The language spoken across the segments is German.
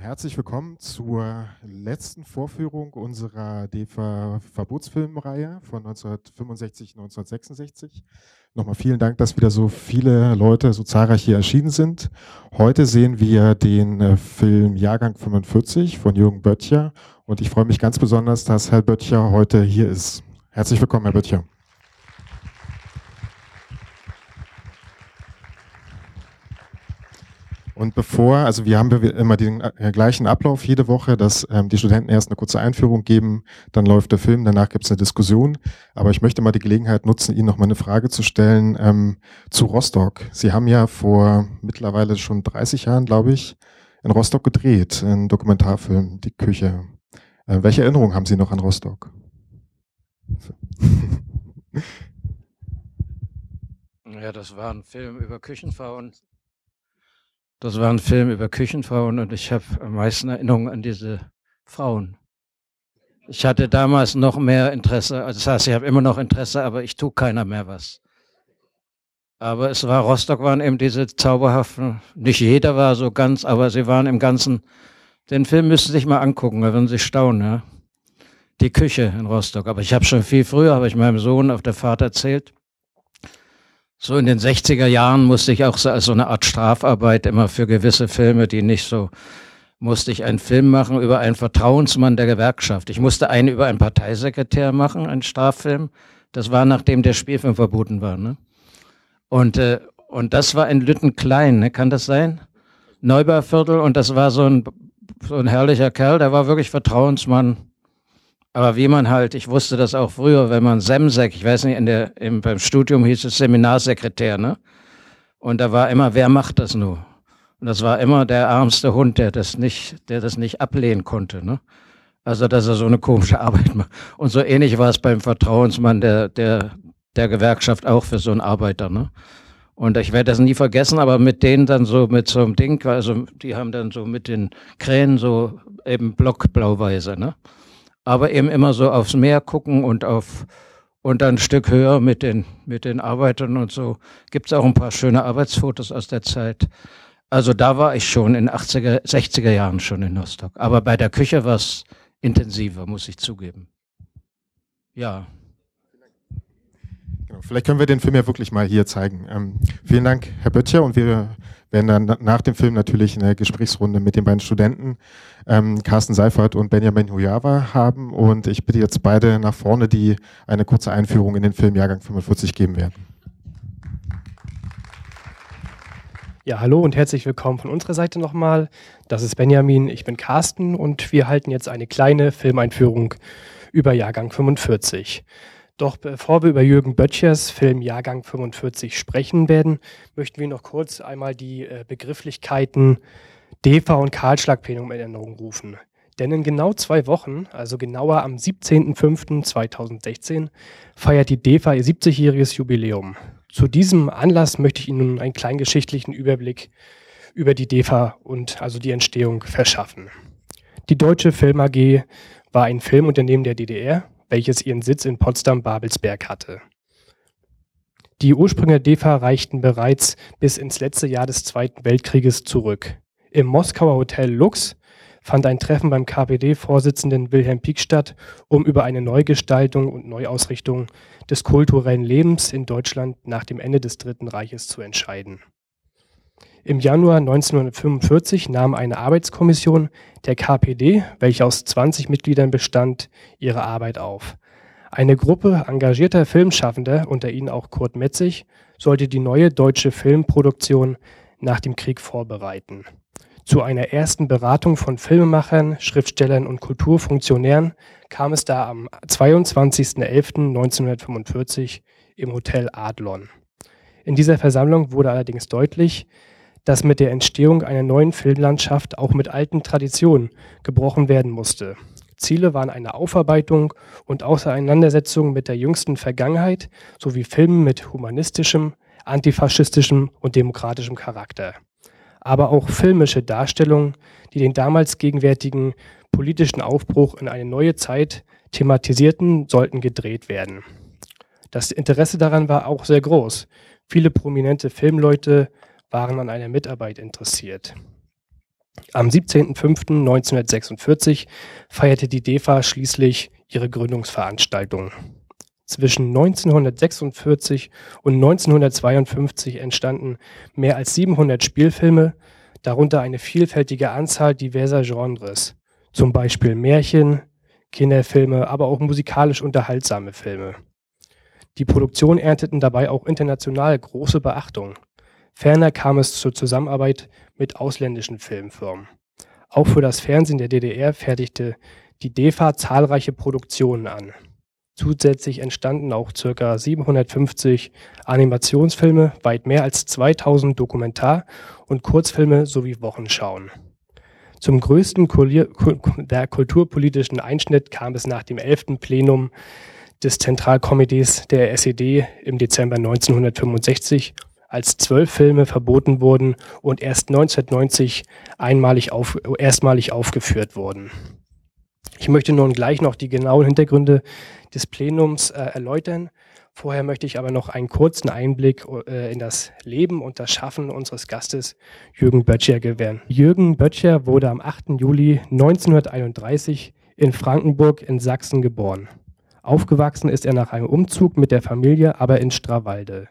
Herzlich willkommen zur letzten Vorführung unserer DEFA Verbotsfilmreihe von 1965, 1966. Nochmal vielen Dank, dass wieder so viele Leute so zahlreich hier erschienen sind. Heute sehen wir den äh, Film Jahrgang 45 von Jürgen Böttcher und ich freue mich ganz besonders, dass Herr Böttcher heute hier ist. Herzlich willkommen, Herr Böttcher. Und bevor, also wir haben immer den äh, gleichen Ablauf jede Woche, dass ähm, die Studenten erst eine kurze Einführung geben, dann läuft der Film, danach gibt es eine Diskussion. Aber ich möchte mal die Gelegenheit nutzen, Ihnen noch mal eine Frage zu stellen ähm, zu Rostock. Sie haben ja vor mittlerweile schon 30 Jahren, glaube ich, in Rostock gedreht, einen Dokumentarfilm, Die Küche. Äh, welche Erinnerungen haben Sie noch an Rostock? Ja, das war ein Film über Küchenfrauen das war ein Film über Küchenfrauen und ich habe am meisten Erinnerungen an diese Frauen. Ich hatte damals noch mehr Interesse, also das heißt, ich habe immer noch Interesse, aber ich tue keiner mehr was. Aber es war, Rostock waren eben diese zauberhaften, nicht jeder war so ganz, aber sie waren im Ganzen, den Film müssen Sie sich mal angucken, da würden Sie staunen, ja. Die Küche in Rostock. Aber ich habe schon viel früher, habe ich meinem Sohn auf der Fahrt erzählt, so in den 60er Jahren musste ich auch so als eine Art Strafarbeit immer für gewisse Filme, die nicht so, musste ich einen Film machen über einen Vertrauensmann der Gewerkschaft. Ich musste einen über einen Parteisekretär machen, einen Straffilm. Das war nachdem der Spielfilm verboten war. Ne? Und, äh, und das war in Lüttenklein, ne? kann das sein? Neubauviertel und das war so ein, so ein herrlicher Kerl, der war wirklich Vertrauensmann aber wie man halt, ich wusste das auch früher, wenn man Semsek, ich weiß nicht, in der, im, beim Studium hieß es Seminarsekretär, ne? Und da war immer, wer macht das nur? Und das war immer der ärmste Hund, der das nicht, der das nicht ablehnen konnte, ne? Also, dass er so eine komische Arbeit macht. Und so ähnlich war es beim Vertrauensmann der, der, der Gewerkschaft auch für so einen Arbeiter, ne? Und ich werde das nie vergessen, aber mit denen dann so mit so einem Ding, also die haben dann so mit den Krähen so eben blockblauweise, ne? Aber eben immer so aufs Meer gucken und auf und dann ein Stück höher mit den, mit den Arbeitern und so. Gibt es auch ein paar schöne Arbeitsfotos aus der Zeit. Also da war ich schon in 80er, 60er Jahren schon in Rostock. Aber bei der Küche war es intensiver, muss ich zugeben. Ja. Genau, vielleicht können wir den Film ja wirklich mal hier zeigen. Ähm, vielen Dank, Herr Böttcher, und wir werden dann nach dem Film natürlich eine Gesprächsrunde mit den beiden Studenten, ähm, Carsten Seifert und Benjamin Hujawa haben. Und ich bitte jetzt beide nach vorne, die eine kurze Einführung in den Film Jahrgang 45 geben werden. Ja, hallo und herzlich willkommen von unserer Seite nochmal. Das ist Benjamin, ich bin Carsten und wir halten jetzt eine kleine Filmeinführung über Jahrgang 45. Doch bevor wir über Jürgen Böttchers Film Jahrgang 45 sprechen werden, möchten wir noch kurz einmal die äh, Begrifflichkeiten DEFA und Kahlschlagplenum in Erinnerung rufen. Denn in genau zwei Wochen, also genauer am 17.05.2016, feiert die DEFA ihr 70-jähriges Jubiläum. Zu diesem Anlass möchte ich Ihnen nun einen kleinen geschichtlichen Überblick über die DEFA und also die Entstehung verschaffen. Die Deutsche Film AG war ein Filmunternehmen der DDR welches ihren Sitz in Potsdam-Babelsberg hatte. Die Ursprünge der DEFA reichten bereits bis ins letzte Jahr des Zweiten Weltkrieges zurück. Im Moskauer Hotel Lux fand ein Treffen beim KPD-Vorsitzenden Wilhelm Pieck statt, um über eine Neugestaltung und Neuausrichtung des kulturellen Lebens in Deutschland nach dem Ende des Dritten Reiches zu entscheiden. Im Januar 1945 nahm eine Arbeitskommission der KPD, welche aus 20 Mitgliedern bestand, ihre Arbeit auf. Eine Gruppe engagierter Filmschaffender, unter ihnen auch Kurt Metzig, sollte die neue deutsche Filmproduktion nach dem Krieg vorbereiten. Zu einer ersten Beratung von Filmemachern, Schriftstellern und Kulturfunktionären kam es da am 22.11.1945 im Hotel Adlon. In dieser Versammlung wurde allerdings deutlich, dass mit der Entstehung einer neuen Filmlandschaft auch mit alten Traditionen gebrochen werden musste. Ziele waren eine Aufarbeitung und Auseinandersetzung mit der jüngsten Vergangenheit sowie Filme mit humanistischem, antifaschistischem und demokratischem Charakter. Aber auch filmische Darstellungen, die den damals gegenwärtigen politischen Aufbruch in eine neue Zeit thematisierten, sollten gedreht werden. Das Interesse daran war auch sehr groß. Viele prominente Filmleute waren an einer Mitarbeit interessiert. Am 17.05.1946 feierte die DEFA schließlich ihre Gründungsveranstaltung. Zwischen 1946 und 1952 entstanden mehr als 700 Spielfilme, darunter eine vielfältige Anzahl diverser Genres, zum Beispiel Märchen, Kinderfilme, aber auch musikalisch unterhaltsame Filme. Die Produktionen ernteten dabei auch international große Beachtung. Ferner kam es zur Zusammenarbeit mit ausländischen Filmfirmen. Auch für das Fernsehen der DDR fertigte die DEFA zahlreiche Produktionen an. Zusätzlich entstanden auch ca. 750 Animationsfilme, weit mehr als 2000 Dokumentar- und Kurzfilme sowie Wochenschauen. Zum größten der kulturpolitischen Einschnitt kam es nach dem 11. Plenum des Zentralkomitees der SED im Dezember 1965, als zwölf Filme verboten wurden und erst 1990 einmalig auf, erstmalig aufgeführt wurden. Ich möchte nun gleich noch die genauen Hintergründe des Plenums äh, erläutern. Vorher möchte ich aber noch einen kurzen Einblick äh, in das Leben und das Schaffen unseres Gastes Jürgen Böttcher gewähren. Jürgen Böttcher wurde am 8. Juli 1931 in Frankenburg in Sachsen geboren. Aufgewachsen ist er nach einem Umzug mit der Familie aber in Strawalde.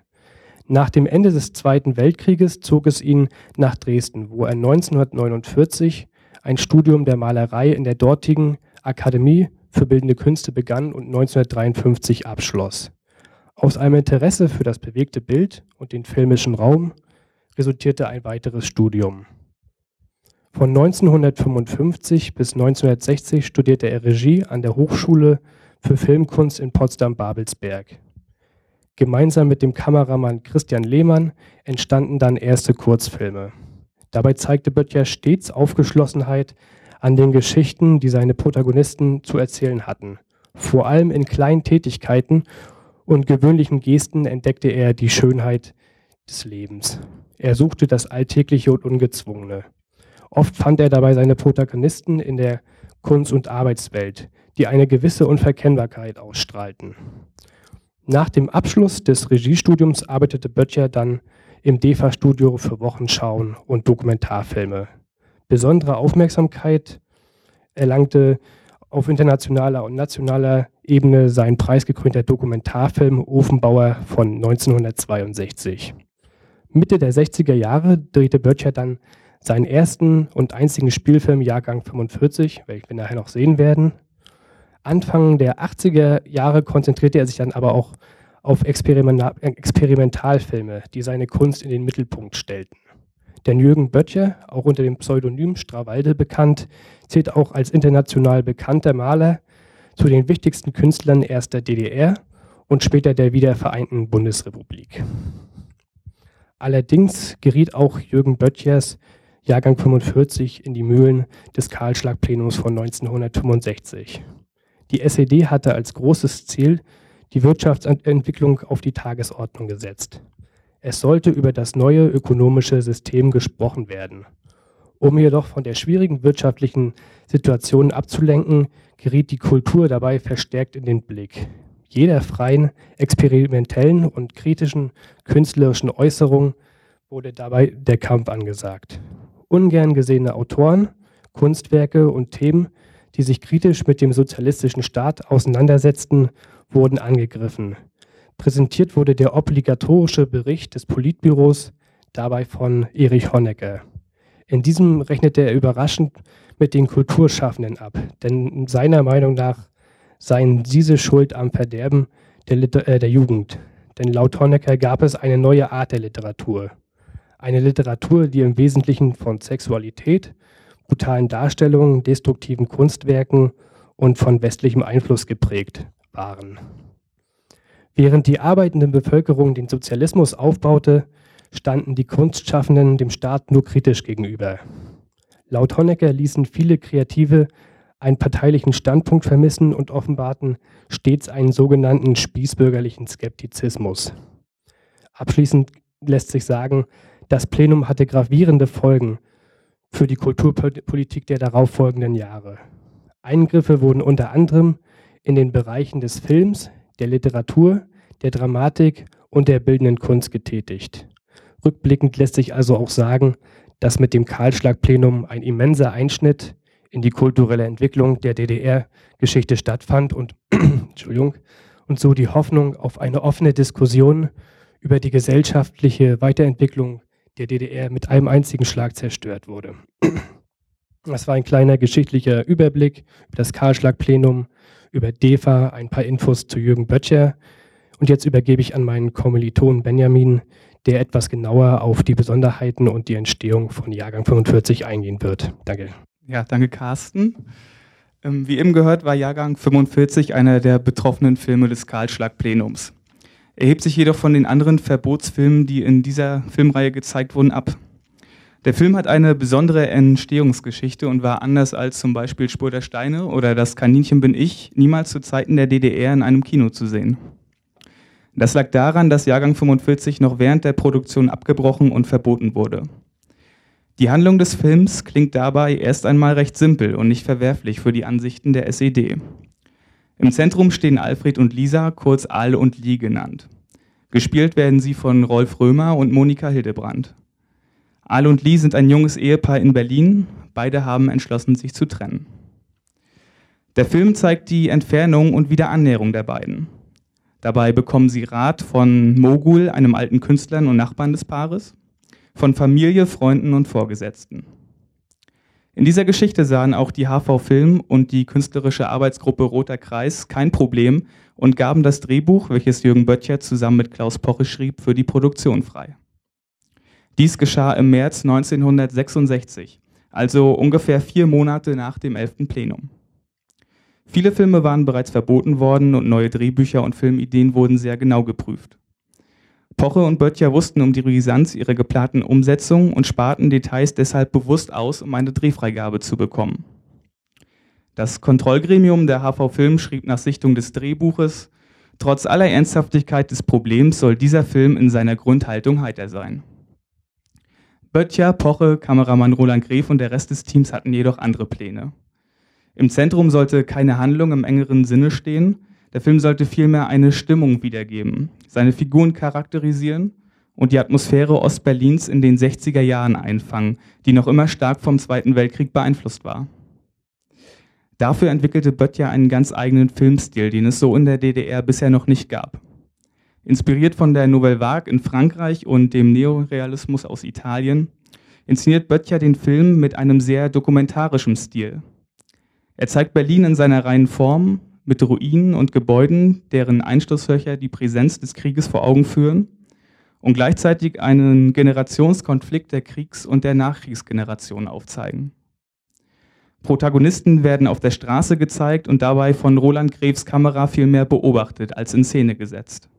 Nach dem Ende des Zweiten Weltkrieges zog es ihn nach Dresden, wo er 1949 ein Studium der Malerei in der dortigen Akademie für Bildende Künste begann und 1953 abschloss. Aus einem Interesse für das bewegte Bild und den filmischen Raum resultierte ein weiteres Studium. Von 1955 bis 1960 studierte er Regie an der Hochschule für Filmkunst in Potsdam-Babelsberg. Gemeinsam mit dem Kameramann Christian Lehmann entstanden dann erste Kurzfilme. Dabei zeigte Böttcher stets Aufgeschlossenheit an den Geschichten, die seine Protagonisten zu erzählen hatten. Vor allem in kleinen Tätigkeiten und gewöhnlichen Gesten entdeckte er die Schönheit des Lebens. Er suchte das Alltägliche und Ungezwungene. Oft fand er dabei seine Protagonisten in der Kunst- und Arbeitswelt, die eine gewisse Unverkennbarkeit ausstrahlten. Nach dem Abschluss des Regiestudiums arbeitete Böttcher dann im DEFA-Studio für Wochenschauen und Dokumentarfilme. Besondere Aufmerksamkeit erlangte auf internationaler und nationaler Ebene sein preisgekrönter Dokumentarfilm Ofenbauer von 1962. Mitte der 60er Jahre drehte Böttcher dann seinen ersten und einzigen Spielfilm Jahrgang 45, welchen wir nachher noch sehen werden. Anfang der 80er Jahre konzentrierte er sich dann aber auch auf Experimentalfilme, die seine Kunst in den Mittelpunkt stellten. Denn Jürgen Böttcher, auch unter dem Pseudonym Strawalde bekannt, zählt auch als international bekannter Maler zu den wichtigsten Künstlern erst der DDR und später der wiedervereinten Bundesrepublik. Allerdings geriet auch Jürgen Böttchers Jahrgang 45 in die Mühlen des Kahlschlagplenums von 1965. Die SED hatte als großes Ziel die Wirtschaftsentwicklung auf die Tagesordnung gesetzt. Es sollte über das neue ökonomische System gesprochen werden. Um jedoch von der schwierigen wirtschaftlichen Situation abzulenken, geriet die Kultur dabei verstärkt in den Blick. Jeder freien, experimentellen und kritischen künstlerischen Äußerung wurde dabei der Kampf angesagt. Ungern gesehene Autoren, Kunstwerke und Themen die sich kritisch mit dem sozialistischen Staat auseinandersetzten, wurden angegriffen. Präsentiert wurde der obligatorische Bericht des Politbüros, dabei von Erich Honecker. In diesem rechnete er überraschend mit den Kulturschaffenden ab, denn seiner Meinung nach seien diese schuld am Verderben der, Liter äh, der Jugend. Denn laut Honecker gab es eine neue Art der Literatur. Eine Literatur, die im Wesentlichen von Sexualität, brutalen Darstellungen, destruktiven Kunstwerken und von westlichem Einfluss geprägt waren. Während die arbeitende Bevölkerung den Sozialismus aufbaute, standen die Kunstschaffenden dem Staat nur kritisch gegenüber. Laut Honecker ließen viele Kreative einen parteilichen Standpunkt vermissen und offenbarten stets einen sogenannten spießbürgerlichen Skeptizismus. Abschließend lässt sich sagen, das Plenum hatte gravierende Folgen für die Kulturpolitik der darauffolgenden Jahre. Eingriffe wurden unter anderem in den Bereichen des Films, der Literatur, der Dramatik und der bildenden Kunst getätigt. Rückblickend lässt sich also auch sagen, dass mit dem Kahlschlag-Plenum ein immenser Einschnitt in die kulturelle Entwicklung der DDR-Geschichte stattfand und, Entschuldigung, und so die Hoffnung auf eine offene Diskussion über die gesellschaftliche Weiterentwicklung der DDR mit einem einzigen Schlag zerstört wurde. Das war ein kleiner geschichtlicher Überblick über das Kahlschlag-Plenum, über DEFA, ein paar Infos zu Jürgen Böttcher. Und jetzt übergebe ich an meinen Kommiliton Benjamin, der etwas genauer auf die Besonderheiten und die Entstehung von Jahrgang 45 eingehen wird. Danke. Ja, danke Carsten. Ähm, wie eben gehört, war Jahrgang 45 einer der betroffenen Filme des Kahlschlag-Plenums. Er hebt sich jedoch von den anderen Verbotsfilmen, die in dieser Filmreihe gezeigt wurden, ab. Der Film hat eine besondere Entstehungsgeschichte und war anders als zum Beispiel Spur der Steine oder Das Kaninchen bin ich niemals zu Zeiten der DDR in einem Kino zu sehen. Das lag daran, dass Jahrgang 45 noch während der Produktion abgebrochen und verboten wurde. Die Handlung des Films klingt dabei erst einmal recht simpel und nicht verwerflich für die Ansichten der SED. Im Zentrum stehen Alfred und Lisa, kurz Al und Lee genannt. Gespielt werden sie von Rolf Römer und Monika Hildebrand. Al und Lee sind ein junges Ehepaar in Berlin. Beide haben entschlossen, sich zu trennen. Der Film zeigt die Entfernung und Wiederannäherung der beiden. Dabei bekommen sie Rat von Mogul, einem alten Künstler und Nachbarn des Paares, von Familie, Freunden und Vorgesetzten. In dieser Geschichte sahen auch die HV Film und die künstlerische Arbeitsgruppe Roter Kreis kein Problem und gaben das Drehbuch, welches Jürgen Böttcher zusammen mit Klaus Poche schrieb, für die Produktion frei. Dies geschah im März 1966, also ungefähr vier Monate nach dem 11. Plenum. Viele Filme waren bereits verboten worden und neue Drehbücher und Filmideen wurden sehr genau geprüft. Poche und Böttcher wussten um die Brisanz ihrer geplanten Umsetzung und sparten Details deshalb bewusst aus, um eine Drehfreigabe zu bekommen. Das Kontrollgremium der HV Film schrieb nach Sichtung des Drehbuches, trotz aller Ernsthaftigkeit des Problems soll dieser Film in seiner Grundhaltung heiter sein. Böttcher, Poche, Kameramann Roland Gref und der Rest des Teams hatten jedoch andere Pläne. Im Zentrum sollte keine Handlung im engeren Sinne stehen, der Film sollte vielmehr eine Stimmung wiedergeben, seine Figuren charakterisieren und die Atmosphäre Ostberlins in den 60er Jahren einfangen, die noch immer stark vom Zweiten Weltkrieg beeinflusst war. Dafür entwickelte Böttcher einen ganz eigenen Filmstil, den es so in der DDR bisher noch nicht gab. Inspiriert von der Nouvelle Vague in Frankreich und dem Neorealismus aus Italien, inszeniert Böttcher den Film mit einem sehr dokumentarischen Stil. Er zeigt Berlin in seiner reinen Form, mit Ruinen und Gebäuden, deren Einschlusslöcher die Präsenz des Krieges vor Augen führen und gleichzeitig einen Generationskonflikt der Kriegs- und der Nachkriegsgeneration aufzeigen. Protagonisten werden auf der Straße gezeigt und dabei von Roland Greves Kamera vielmehr beobachtet als in Szene gesetzt.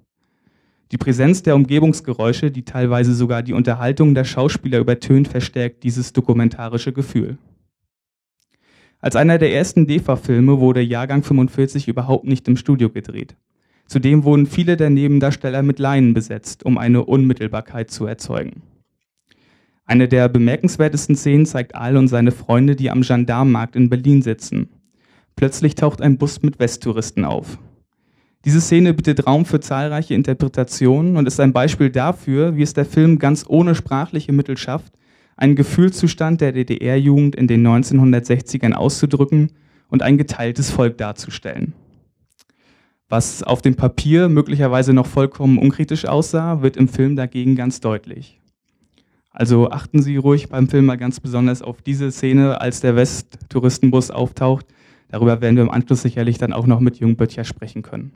Die Präsenz der Umgebungsgeräusche, die teilweise sogar die Unterhaltung der Schauspieler übertönt, verstärkt dieses dokumentarische Gefühl. Als einer der ersten DEFA-Filme wurde Jahrgang 45 überhaupt nicht im Studio gedreht. Zudem wurden viele der Nebendarsteller mit Laien besetzt, um eine Unmittelbarkeit zu erzeugen. Eine der bemerkenswertesten Szenen zeigt Al und seine Freunde, die am Gendarmenmarkt in Berlin sitzen. Plötzlich taucht ein Bus mit Westtouristen auf. Diese Szene bietet Raum für zahlreiche Interpretationen und ist ein Beispiel dafür, wie es der Film ganz ohne sprachliche Mittel schafft, einen Gefühlszustand der DDR-Jugend in den 1960ern auszudrücken und ein geteiltes Volk darzustellen. Was auf dem Papier möglicherweise noch vollkommen unkritisch aussah, wird im Film dagegen ganz deutlich. Also achten Sie ruhig beim Film mal ganz besonders auf diese Szene, als der West-Touristenbus auftaucht. Darüber werden wir im Anschluss sicherlich dann auch noch mit Jung Böttcher sprechen können.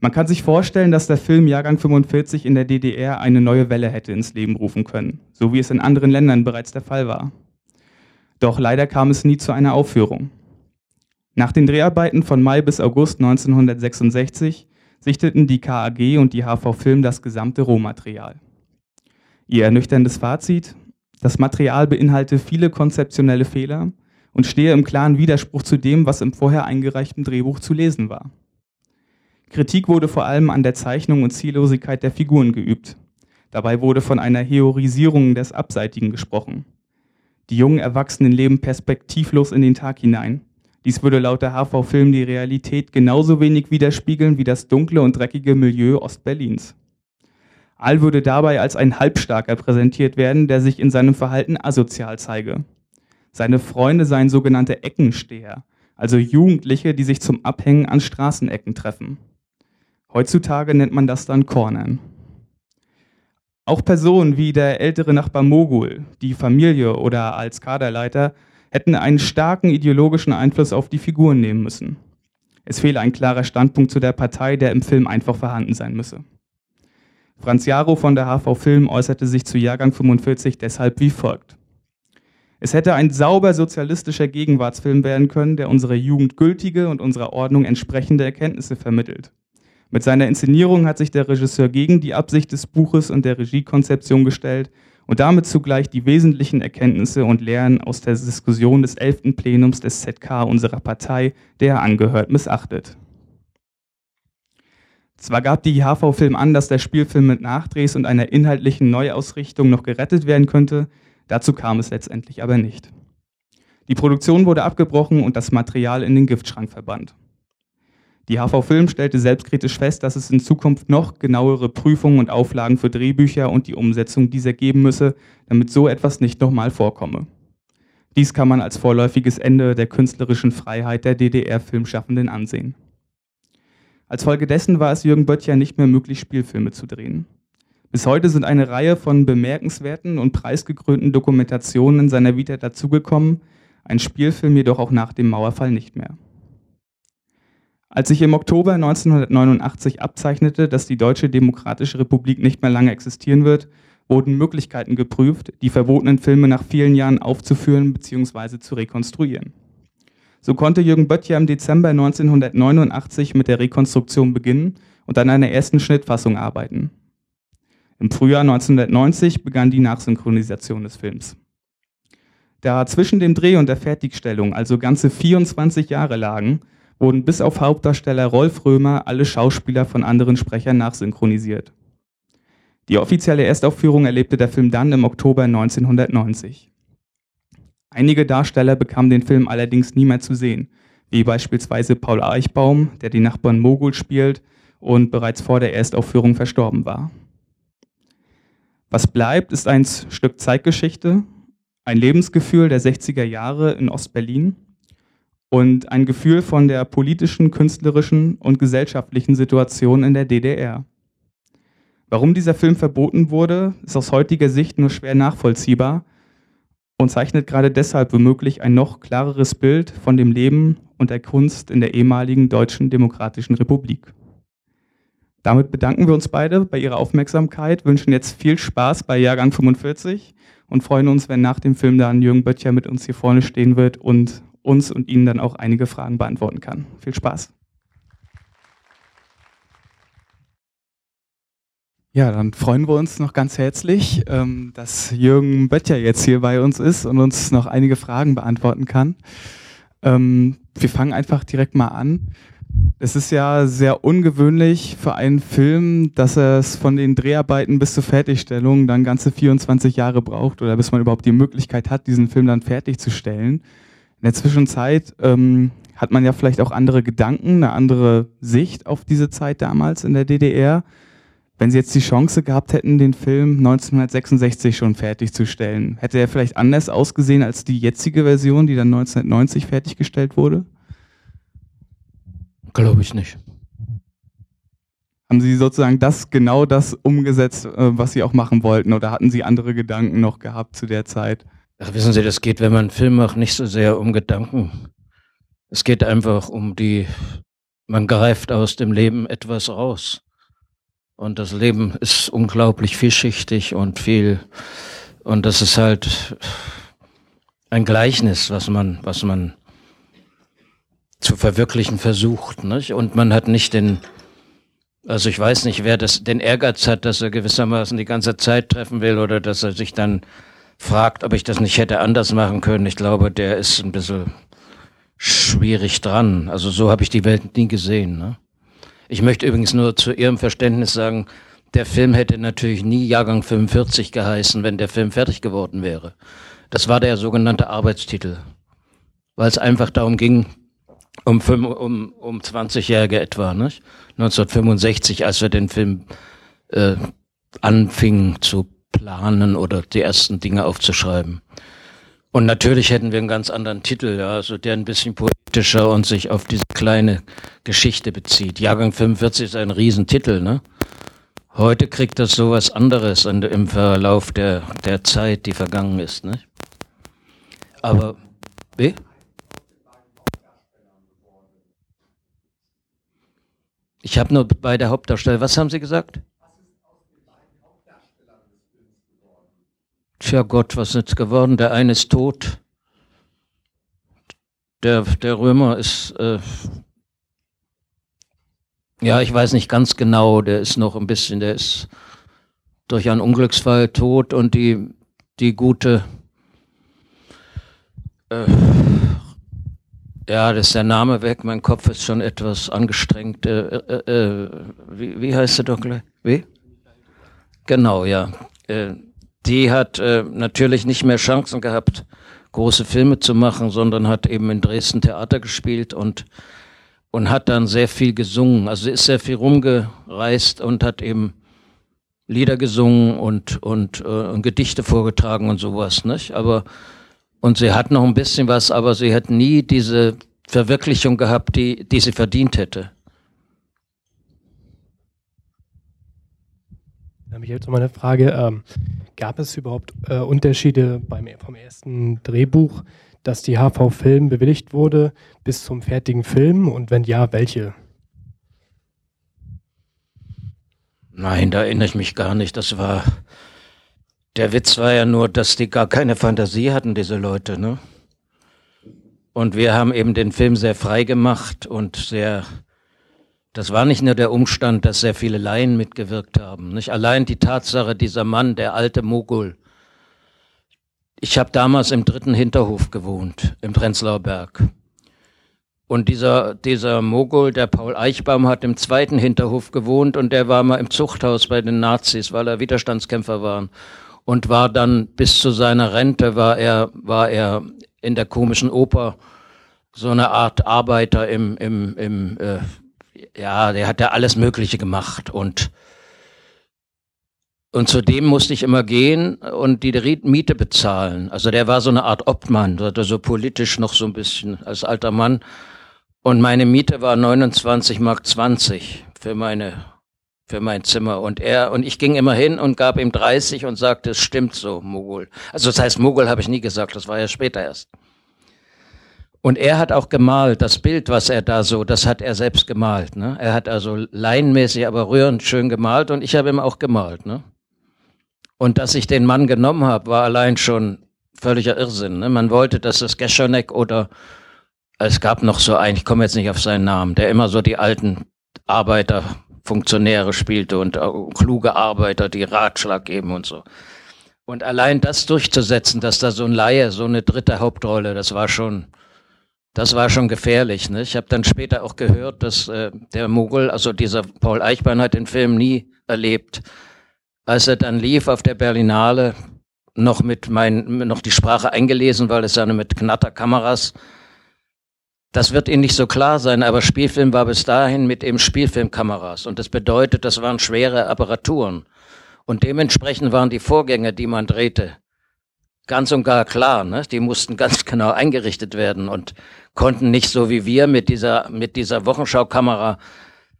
Man kann sich vorstellen, dass der Film Jahrgang 45 in der DDR eine neue Welle hätte ins Leben rufen können, so wie es in anderen Ländern bereits der Fall war. Doch leider kam es nie zu einer Aufführung. Nach den Dreharbeiten von Mai bis August 1966 sichteten die KAG und die HV Film das gesamte Rohmaterial. Ihr ernüchterndes Fazit, das Material beinhalte viele konzeptionelle Fehler und stehe im klaren Widerspruch zu dem, was im vorher eingereichten Drehbuch zu lesen war. Kritik wurde vor allem an der Zeichnung und Ziellosigkeit der Figuren geübt. Dabei wurde von einer Heorisierung des Abseitigen gesprochen. Die jungen Erwachsenen leben perspektivlos in den Tag hinein. Dies würde laut der HV-Film die Realität genauso wenig widerspiegeln wie das dunkle und dreckige Milieu Ostberlins. Aal würde dabei als ein Halbstarker präsentiert werden, der sich in seinem Verhalten asozial zeige. Seine Freunde seien sogenannte Eckensteher, also Jugendliche, die sich zum Abhängen an Straßenecken treffen. Heutzutage nennt man das dann Cornern. Auch Personen wie der ältere Nachbar Mogul, die Familie oder als Kaderleiter hätten einen starken ideologischen Einfluss auf die Figuren nehmen müssen. Es fehle ein klarer Standpunkt zu der Partei, der im Film einfach vorhanden sein müsse. Franz Jaro von der HV Film äußerte sich zu Jahrgang 45 deshalb wie folgt. Es hätte ein sauber sozialistischer Gegenwartsfilm werden können, der unserer Jugend gültige und unserer Ordnung entsprechende Erkenntnisse vermittelt. Mit seiner Inszenierung hat sich der Regisseur gegen die Absicht des Buches und der Regiekonzeption gestellt und damit zugleich die wesentlichen Erkenntnisse und Lehren aus der Diskussion des 11. Plenums des ZK unserer Partei, der er angehört, missachtet. Zwar gab die HV-Film an, dass der Spielfilm mit Nachdrehs und einer inhaltlichen Neuausrichtung noch gerettet werden könnte, dazu kam es letztendlich aber nicht. Die Produktion wurde abgebrochen und das Material in den Giftschrank verbannt. Die HV Film stellte selbstkritisch fest, dass es in Zukunft noch genauere Prüfungen und Auflagen für Drehbücher und die Umsetzung dieser geben müsse, damit so etwas nicht nochmal vorkomme. Dies kann man als vorläufiges Ende der künstlerischen Freiheit der DDR-Filmschaffenden ansehen. Als Folge dessen war es Jürgen Böttcher nicht mehr möglich, Spielfilme zu drehen. Bis heute sind eine Reihe von bemerkenswerten und preisgekrönten Dokumentationen in seiner Vita dazugekommen, ein Spielfilm jedoch auch nach dem Mauerfall nicht mehr. Als sich im Oktober 1989 abzeichnete, dass die Deutsche Demokratische Republik nicht mehr lange existieren wird, wurden Möglichkeiten geprüft, die verbotenen Filme nach vielen Jahren aufzuführen bzw. zu rekonstruieren. So konnte Jürgen Böttcher im Dezember 1989 mit der Rekonstruktion beginnen und an einer ersten Schnittfassung arbeiten. Im Frühjahr 1990 begann die Nachsynchronisation des Films. Da zwischen dem Dreh und der Fertigstellung also ganze 24 Jahre lagen, wurden bis auf Hauptdarsteller Rolf Römer alle Schauspieler von anderen Sprechern nachsynchronisiert. Die offizielle Erstaufführung erlebte der Film dann im Oktober 1990. Einige Darsteller bekamen den Film allerdings nie mehr zu sehen, wie beispielsweise Paul Eichbaum, der die Nachbarn Mogul spielt und bereits vor der Erstaufführung verstorben war. Was bleibt, ist ein Stück Zeitgeschichte, ein Lebensgefühl der 60er Jahre in Ostberlin und ein Gefühl von der politischen, künstlerischen und gesellschaftlichen Situation in der DDR. Warum dieser Film verboten wurde, ist aus heutiger Sicht nur schwer nachvollziehbar und zeichnet gerade deshalb womöglich ein noch klareres Bild von dem Leben und der Kunst in der ehemaligen Deutschen Demokratischen Republik. Damit bedanken wir uns beide bei Ihrer Aufmerksamkeit, wünschen jetzt viel Spaß bei Jahrgang 45 und freuen uns, wenn nach dem Film dann Jürgen Böttcher mit uns hier vorne stehen wird und uns und Ihnen dann auch einige Fragen beantworten kann. Viel Spaß. Ja, dann freuen wir uns noch ganz herzlich, ähm, dass Jürgen Böttcher jetzt hier bei uns ist und uns noch einige Fragen beantworten kann. Ähm, wir fangen einfach direkt mal an. Es ist ja sehr ungewöhnlich für einen Film, dass es von den Dreharbeiten bis zur Fertigstellung dann ganze 24 Jahre braucht oder bis man überhaupt die Möglichkeit hat, diesen Film dann fertigzustellen. In der Zwischenzeit ähm, hat man ja vielleicht auch andere Gedanken, eine andere Sicht auf diese Zeit damals in der DDR. Wenn Sie jetzt die Chance gehabt hätten, den Film 1966 schon fertigzustellen, hätte er vielleicht anders ausgesehen als die jetzige Version, die dann 1990 fertiggestellt wurde? Glaube ich nicht. Haben Sie sozusagen das genau das umgesetzt, äh, was Sie auch machen wollten, oder hatten Sie andere Gedanken noch gehabt zu der Zeit? Ach, wissen Sie, das geht, wenn man einen Film macht, nicht so sehr um Gedanken. Es geht einfach um die, man greift aus dem Leben etwas raus. Und das Leben ist unglaublich vielschichtig und viel, und das ist halt ein Gleichnis, was man, was man zu verwirklichen versucht, nicht? Und man hat nicht den, also ich weiß nicht, wer das, den Ehrgeiz hat, dass er gewissermaßen die ganze Zeit treffen will oder dass er sich dann fragt, ob ich das nicht hätte anders machen können, ich glaube, der ist ein bisschen schwierig dran. Also so habe ich die Welt nie gesehen. Ne? Ich möchte übrigens nur zu Ihrem Verständnis sagen, der Film hätte natürlich nie Jahrgang 45 geheißen, wenn der Film fertig geworden wäre. Das war der sogenannte Arbeitstitel, weil es einfach darum ging, um, um, um 20-Jährige etwa, nicht? 1965, als wir den Film äh, anfing zu planen oder die ersten Dinge aufzuschreiben. Und natürlich hätten wir einen ganz anderen Titel, ja, also der ein bisschen poetischer und sich auf diese kleine Geschichte bezieht. Jahrgang 45 ist ein Riesentitel, ne? Heute kriegt das sowas anderes im Verlauf der, der Zeit, die vergangen ist, ne? Aber, wie? Ich habe nur bei der Hauptdarsteller, was haben Sie gesagt? Tja Gott, was ist jetzt geworden? Der eine ist tot. Der, der Römer ist, äh, ja, ich weiß nicht ganz genau, der ist noch ein bisschen, der ist durch einen Unglücksfall tot und die, die gute, äh, ja, das ist der Name weg, mein Kopf ist schon etwas angestrengt. Äh, äh, äh wie, wie heißt sie doch gleich? Wie? Genau, ja. Äh, die hat äh, natürlich nicht mehr Chancen gehabt, große Filme zu machen, sondern hat eben in Dresden Theater gespielt und, und hat dann sehr viel gesungen. Also ist sehr viel rumgereist und hat eben Lieder gesungen und, und, äh, und Gedichte vorgetragen und sowas, nicht? Aber, und sie hat noch ein bisschen was, aber sie hat nie diese Verwirklichung gehabt, die, die sie verdient hätte. Habe ich jetzt noch mal eine Frage. Ähm, Gab es überhaupt äh, Unterschiede beim, vom ersten Drehbuch, dass die HV Film bewilligt wurde, bis zum fertigen Film? Und wenn ja, welche? Nein, da erinnere ich mich gar nicht. Das war. Der Witz war ja nur, dass die gar keine Fantasie hatten, diese Leute, ne? Und wir haben eben den Film sehr frei gemacht und sehr das war nicht nur der Umstand, dass sehr viele Laien mitgewirkt haben. Nicht allein die Tatsache, dieser Mann, der alte Mogul. Ich habe damals im dritten Hinterhof gewohnt, im Prenzlauer Berg. Und dieser, dieser Mogul, der Paul Eichbaum, hat im zweiten Hinterhof gewohnt und der war mal im Zuchthaus bei den Nazis, weil er Widerstandskämpfer war. Und war dann bis zu seiner Rente war er, war er in der komischen Oper so eine Art Arbeiter im, im, im äh, ja, der hat ja alles Mögliche gemacht und und zudem musste ich immer gehen und die Miete bezahlen. Also der war so eine Art Obmann, so politisch noch so ein bisschen als alter Mann. Und meine Miete war 29 Mark 20 für meine, für mein Zimmer. Und er, und ich ging immer hin und gab ihm 30 und sagte, es stimmt so, Mogul. Also das heißt, Mogul habe ich nie gesagt, das war ja später erst. Und er hat auch gemalt, das Bild, was er da so, das hat er selbst gemalt. Ne? Er hat also laienmäßig, aber rührend schön gemalt und ich habe ihm auch gemalt. Ne? Und dass ich den Mann genommen habe, war allein schon völliger Irrsinn. Ne? Man wollte, dass das Geschonek oder es gab noch so einen, ich komme jetzt nicht auf seinen Namen, der immer so die alten Arbeiter, Funktionäre spielte und kluge Arbeiter, die Ratschlag geben und so. Und allein das durchzusetzen, dass da so ein Laie, so eine dritte Hauptrolle, das war schon, das war schon gefährlich. Ne? Ich habe dann später auch gehört, dass äh, der Mogul, also dieser Paul Eichbein, hat den Film nie erlebt. Als er dann lief auf der Berlinale, noch mit mein, noch die Sprache eingelesen, weil es ja mit Knatterkameras. Das wird Ihnen nicht so klar sein, aber Spielfilm war bis dahin mit eben Spielfilmkameras. Und das bedeutet, das waren schwere Apparaturen. Und dementsprechend waren die Vorgänge, die man drehte, ganz und gar klar. Ne? Die mussten ganz genau eingerichtet werden und konnten nicht so wie wir mit dieser, mit dieser Wochenschaukamera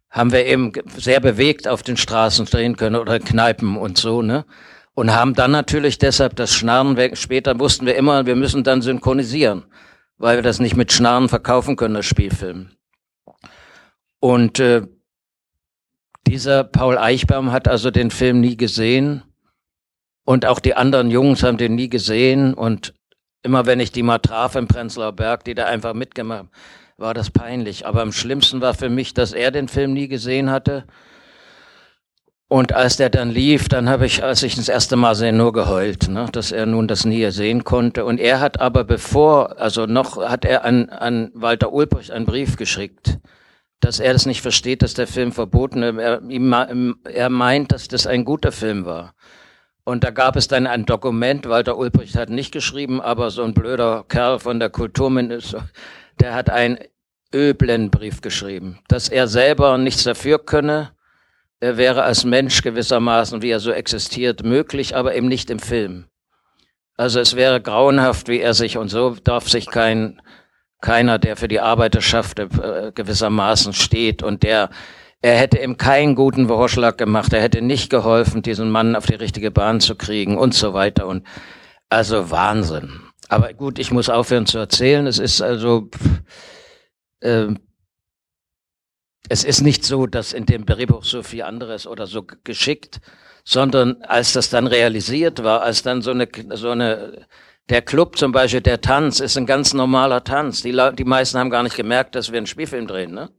haben wir eben sehr bewegt auf den Straßen drehen können oder Kneipen und so, ne? Und haben dann natürlich deshalb das Schnarren weg. Später wussten wir immer, wir müssen dann synchronisieren, weil wir das nicht mit Schnarren verkaufen können, das Spielfilm. Und äh, dieser Paul Eichbaum hat also den Film nie gesehen und auch die anderen Jungs haben den nie gesehen. Und immer wenn ich die mal traf im Prenzlauer Berg, die da einfach mitgemacht haben, war das peinlich. Aber am schlimmsten war für mich, dass er den Film nie gesehen hatte. Und als der dann lief, dann habe ich, als ich das erste Mal sehe, nur geheult, ne, dass er nun das nie sehen konnte. Und er hat aber bevor, also noch, hat er an, an Walter Ulbricht einen Brief geschickt, dass er das nicht versteht, dass der Film verboten ist. Er, er meint, dass das ein guter Film war. Und da gab es dann ein Dokument, Walter Ulbricht hat nicht geschrieben, aber so ein blöder Kerl von der Kulturminister, der hat einen öblen Brief geschrieben, dass er selber nichts dafür könne er wäre als Mensch gewissermaßen, wie er so existiert, möglich, aber eben nicht im Film. Also es wäre grauenhaft, wie er sich, und so darf sich kein, keiner, der für die Arbeiterschaft äh, gewissermaßen steht und der, er hätte ihm keinen guten Vorschlag gemacht, er hätte nicht geholfen, diesen Mann auf die richtige Bahn zu kriegen und so weiter und also Wahnsinn. Aber gut, ich muss aufhören zu erzählen. Es ist also, äh, es ist nicht so, dass in dem Drehbuch so viel anderes oder so geschickt, sondern als das dann realisiert war, als dann so eine, so eine, der Club zum Beispiel, der Tanz ist ein ganz normaler Tanz. Die, die meisten haben gar nicht gemerkt, dass wir einen Spielfilm drehen, ne?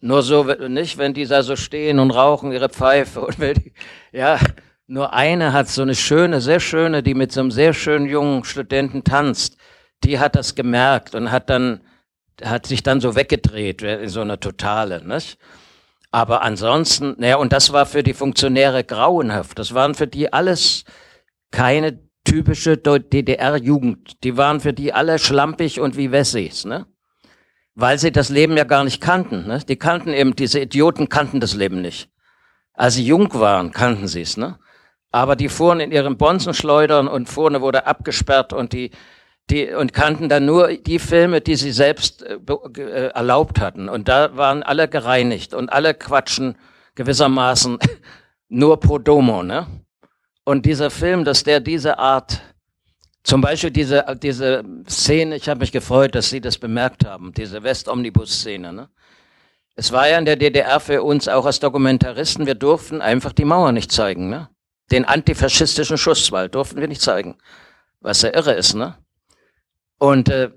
Nur so nicht, wenn die da so stehen und rauchen ihre Pfeife und wenn die, ja, nur eine hat so eine schöne, sehr schöne, die mit so einem sehr schönen jungen Studenten tanzt. Die hat das gemerkt und hat dann, hat sich dann so weggedreht in so einer Totale, nicht? Aber ansonsten, naja, und das war für die Funktionäre grauenhaft. Das waren für die alles keine typische DDR-Jugend. Die waren für die alle schlampig und wie Wessis, ne? Weil sie das Leben ja gar nicht kannten, ne? Die kannten eben, diese Idioten kannten das Leben nicht. Als sie jung waren, kannten sie es, ne? Aber die fuhren in ihren Bonzenschleudern und vorne wurde abgesperrt und die, die, und kannten dann nur die Filme, die sie selbst äh, äh, erlaubt hatten. Und da waren alle gereinigt und alle quatschen gewissermaßen nur pro domo, ne? Und dieser Film, dass der diese Art, zum Beispiel diese, diese Szene, ich habe mich gefreut, dass Sie das bemerkt haben, diese West-Omnibus-Szene, ne? Es war ja in der DDR für uns auch als Dokumentaristen, wir durften einfach die Mauer nicht zeigen, ne? Den antifaschistischen Schusswald durften wir nicht zeigen. Was ja irre ist, ne? Und äh,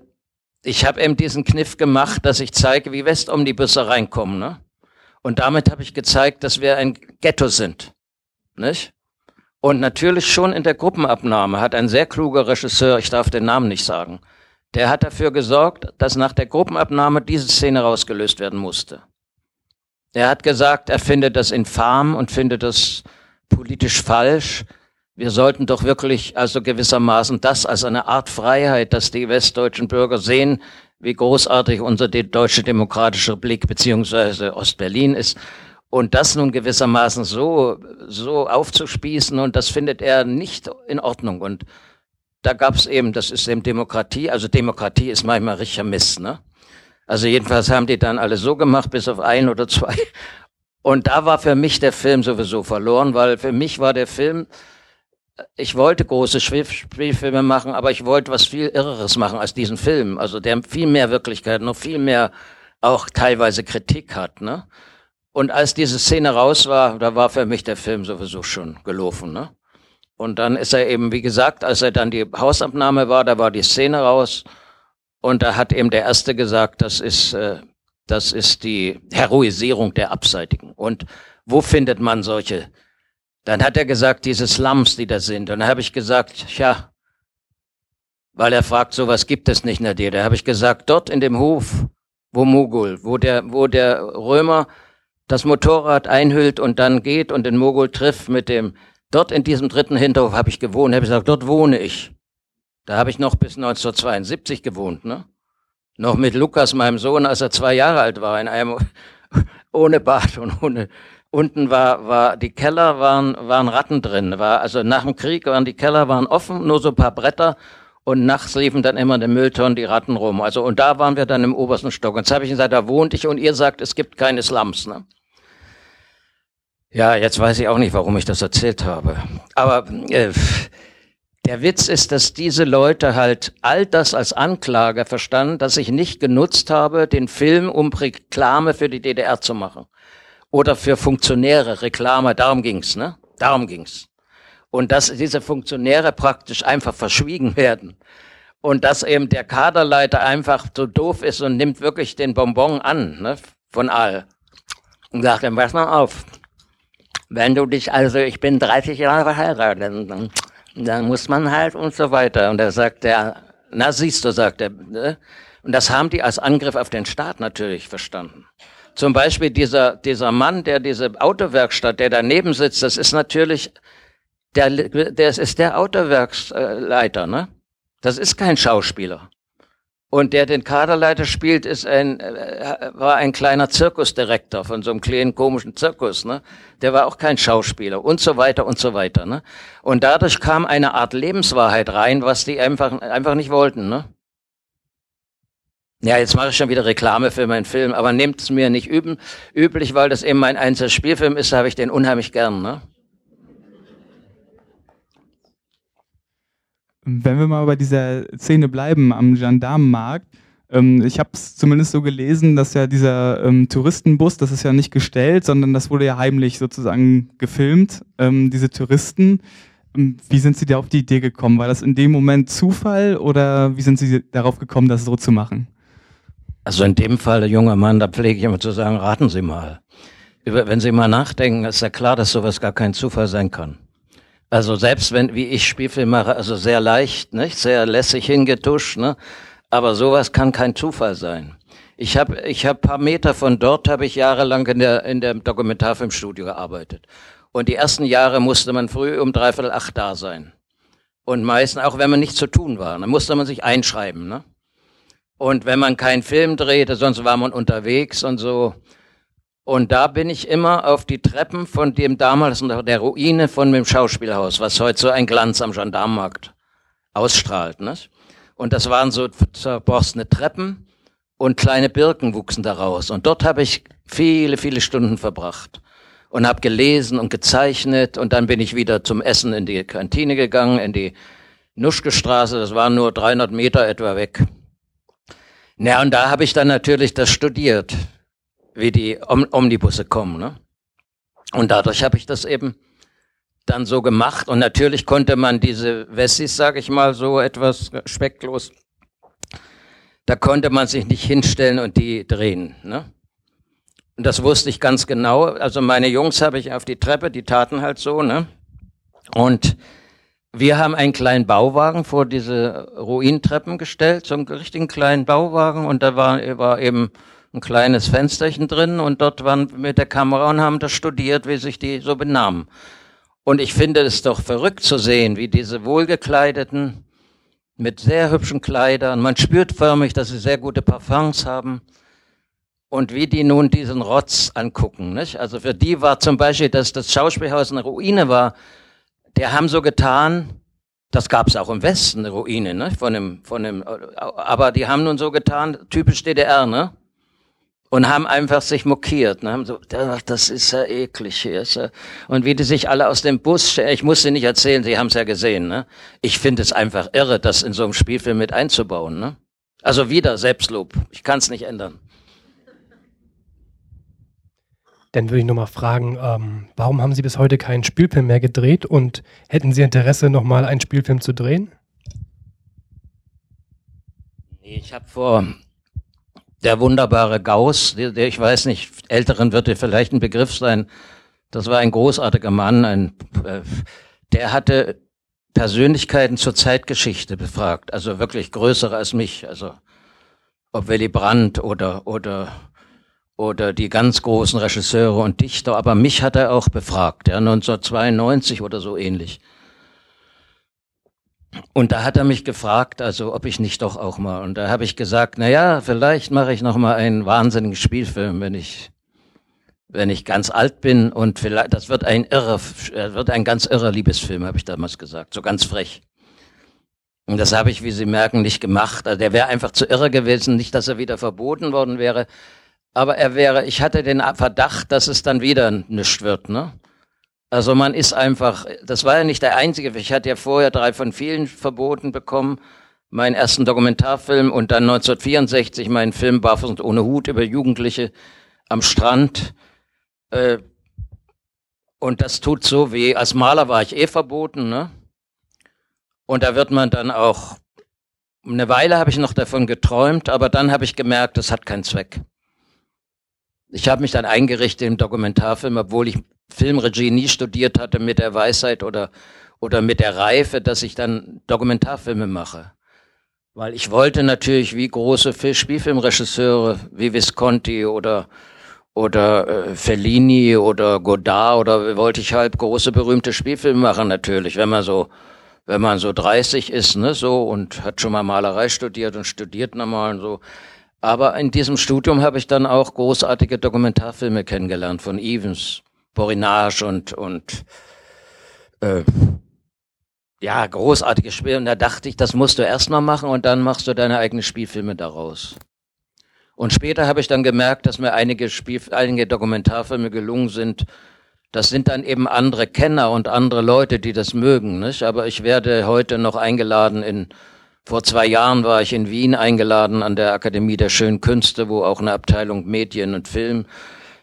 ich habe eben diesen Kniff gemacht, dass ich zeige, wie Westomnibusse reinkommen. Ne? Und damit habe ich gezeigt, dass wir ein Ghetto sind. Nicht? Und natürlich schon in der Gruppenabnahme hat ein sehr kluger Regisseur, ich darf den Namen nicht sagen, der hat dafür gesorgt, dass nach der Gruppenabnahme diese Szene rausgelöst werden musste. Er hat gesagt, er findet das infam und findet das politisch falsch, wir sollten doch wirklich also gewissermaßen das als eine Art Freiheit, dass die westdeutschen Bürger sehen, wie großartig unser deutsche demokratische Blick beziehungsweise Ostberlin ist. Und das nun gewissermaßen so, so aufzuspießen und das findet er nicht in Ordnung. Und da gab es eben, das ist eben Demokratie, also Demokratie ist manchmal richtiger Mist, ne? Also jedenfalls haben die dann alle so gemacht, bis auf ein oder zwei. Und da war für mich der Film sowieso verloren, weil für mich war der Film ich wollte große Spielfilme machen, aber ich wollte was viel Irreres machen als diesen Film. Also der viel mehr Wirklichkeit, noch viel mehr auch teilweise Kritik hat. Ne? Und als diese Szene raus war, da war für mich der Film sowieso schon gelaufen. Ne? Und dann ist er eben, wie gesagt, als er dann die Hausabnahme war, da war die Szene raus. Und da hat eben der Erste gesagt, das ist, äh, das ist die Heroisierung der Abseitigen. Und wo findet man solche dann hat er gesagt, diese Slums, die da sind. Und dann habe ich gesagt, tja, weil er fragt, sowas gibt es nicht DDR. Da habe ich gesagt, dort in dem Hof, wo Mogul, wo der, wo der Römer das Motorrad einhüllt und dann geht und den Mogul trifft mit dem, dort in diesem dritten Hinterhof habe ich gewohnt. Habe ich gesagt, dort wohne ich. Da habe ich noch bis 1972 gewohnt, ne? Noch mit Lukas, meinem Sohn, als er zwei Jahre alt war, in einem, ohne Bad und ohne, Unten war, war, die Keller waren, waren Ratten drin. War, also nach dem Krieg waren die Keller waren offen, nur so ein paar Bretter. Und nachts liefen dann immer in den Mülltonnen die Ratten rum. Also, und da waren wir dann im obersten Stock. Und jetzt habe ich gesagt, da wohnt ich und ihr sagt, es gibt keine Slums, ne? Ja, jetzt weiß ich auch nicht, warum ich das erzählt habe. Aber äh, der Witz ist, dass diese Leute halt all das als Anklage verstanden, dass ich nicht genutzt habe, den Film, um Reklame für die DDR zu machen oder für Funktionäre, Reklame, darum ging's, ne? Darum ging's. Und dass diese Funktionäre praktisch einfach verschwiegen werden. Und dass eben der Kaderleiter einfach so doof ist und nimmt wirklich den Bonbon an, ne? Von all. Und sagt ihm, pass mal auf. Wenn du dich, also ich bin 30 Jahre verheiratet, dann, dann muss man halt und so weiter. Und er sagt der, na siehst du, sagt er, ne? Und das haben die als Angriff auf den Staat natürlich verstanden. Zum Beispiel dieser, dieser Mann, der diese Autowerkstatt, der daneben sitzt, das ist natürlich, der, der ist der Autowerksleiter, ne? Das ist kein Schauspieler. Und der den Kaderleiter spielt, ist ein, äh, war ein kleiner Zirkusdirektor von so einem kleinen komischen Zirkus, ne? Der war auch kein Schauspieler und so weiter und so weiter, ne? Und dadurch kam eine Art Lebenswahrheit rein, was die einfach, einfach nicht wollten, ne? Ja, jetzt mache ich schon wieder Reklame für meinen Film, aber nehmt es mir nicht üben, üblich, weil das eben mein einziger Spielfilm ist, habe ich den unheimlich gern, ne? Wenn wir mal bei dieser Szene bleiben am Gendarmenmarkt, ähm, ich habe es zumindest so gelesen, dass ja dieser ähm, Touristenbus, das ist ja nicht gestellt, sondern das wurde ja heimlich sozusagen gefilmt, ähm, diese Touristen. Ähm, wie sind Sie da auf die Idee gekommen? War das in dem Moment Zufall oder wie sind Sie darauf gekommen, das so zu machen? Also in dem Fall, junger Mann, da pflege ich immer zu sagen, raten Sie mal. Wenn Sie mal nachdenken, ist ja klar, dass sowas gar kein Zufall sein kann. Also selbst wenn, wie ich Spielfilm mache, also sehr leicht, nicht? Sehr lässig hingetuscht, ne? Aber sowas kann kein Zufall sein. Ich habe ich hab paar Meter von dort habe ich jahrelang in der in der Dokumentarfilmstudio gearbeitet. Und die ersten Jahre musste man früh um dreiviertel acht da sein. Und meistens, auch wenn man nichts zu tun war, dann musste man sich einschreiben, ne? Und wenn man keinen Film drehte, sonst war man unterwegs und so. Und da bin ich immer auf die Treppen von dem damals noch der Ruine von dem Schauspielhaus, was heute so ein Glanz am Gendarmenmarkt ausstrahlt. Ne? Und das waren so zerborstene Treppen und kleine Birken wuchsen daraus. Und dort habe ich viele, viele Stunden verbracht und habe gelesen und gezeichnet. Und dann bin ich wieder zum Essen in die Kantine gegangen, in die Nuschke-Straße. Das war nur 300 Meter etwa weg. Na, und da habe ich dann natürlich das studiert wie die Om Omnibusse kommen. Ne? Und dadurch habe ich das eben dann so gemacht. Und natürlich konnte man diese Wessis, sage ich mal, so etwas specklos, da konnte man sich nicht hinstellen und die drehen. Ne? Und das wusste ich ganz genau. Also meine Jungs habe ich auf die Treppe, die taten halt so. Ne? Und wir haben einen kleinen Bauwagen vor diese Ruintreppen gestellt, so einen richtigen kleinen Bauwagen. Und da war, war eben ein kleines Fensterchen drin und dort waren wir mit der Kamera und haben das studiert, wie sich die so benahmen. Und ich finde es doch verrückt zu sehen, wie diese wohlgekleideten mit sehr hübschen Kleidern, man spürt förmlich, dass sie sehr gute Parfums haben und wie die nun diesen Rotz angucken. Nicht? Also für die war zum Beispiel, dass das Schauspielhaus eine Ruine war, der haben so getan, das gab es auch im Westen, eine Ruine, ne? von dem, von dem, aber die haben nun so getan, typisch DDR, ne? Und haben einfach sich mokiert. Ne? Haben so, das ist ja eklig hier. Und wie die sich alle aus dem Bus, ich musste nicht erzählen, sie haben es ja gesehen. Ne? Ich finde es einfach irre, das in so einem Spielfilm mit einzubauen. Ne? Also wieder Selbstlob. Ich kann es nicht ändern. Dann würde ich nochmal fragen, ähm, warum haben Sie bis heute keinen Spielfilm mehr gedreht und hätten Sie Interesse, nochmal einen Spielfilm zu drehen? Ich habe vor der wunderbare Gauss, der, der, ich weiß nicht, Älteren wird dir vielleicht ein Begriff sein. Das war ein großartiger Mann, ein, äh, der hatte Persönlichkeiten zur Zeitgeschichte befragt, also wirklich größere als mich, also ob Willy Brandt oder oder oder die ganz großen Regisseure und Dichter, aber mich hat er auch befragt, ja, 1992 oder so ähnlich. Und da hat er mich gefragt, also ob ich nicht doch auch mal. Und da habe ich gesagt, na ja, vielleicht mache ich noch mal einen wahnsinnigen Spielfilm, wenn ich wenn ich ganz alt bin und vielleicht das wird ein irrer wird ein ganz irrer Liebesfilm, habe ich damals gesagt, so ganz frech. Und das habe ich, wie Sie merken, nicht gemacht. Also der wäre einfach zu irre gewesen, nicht, dass er wieder verboten worden wäre, aber er wäre, ich hatte den Verdacht, dass es dann wieder nichts wird, ne? Also man ist einfach, das war ja nicht der einzige, ich hatte ja vorher drei von vielen verboten bekommen, meinen ersten Dokumentarfilm und dann 1964 meinen Film Barfuß und ohne Hut über Jugendliche am Strand. Äh, und das tut so weh. Als Maler war ich eh verboten, ne? Und da wird man dann auch, eine Weile habe ich noch davon geträumt, aber dann habe ich gemerkt, das hat keinen Zweck. Ich habe mich dann eingerichtet im Dokumentarfilm, obwohl ich Filmregie nie studiert hatte mit der Weisheit oder, oder mit der Reife, dass ich dann Dokumentarfilme mache. Weil ich wollte natürlich wie große Spielfilmregisseure wie Visconti oder, oder äh, Fellini oder Godard oder wollte ich halt große berühmte Spielfilme machen natürlich, wenn man so wenn man so 30 ist, ne, so und hat schon mal Malerei studiert und studiert nochmal und so. Aber in diesem Studium habe ich dann auch großartige Dokumentarfilme kennengelernt von Evans, Borinage und und äh, ja, großartige Spiele. Und da dachte ich, das musst du erst mal machen und dann machst du deine eigenen Spielfilme daraus. Und später habe ich dann gemerkt, dass mir einige Spiel, einige Dokumentarfilme gelungen sind. Das sind dann eben andere Kenner und andere Leute, die das mögen, nicht? Aber ich werde heute noch eingeladen in, vor zwei Jahren war ich in Wien eingeladen an der Akademie der Schönen Künste, wo auch eine Abteilung Medien und Film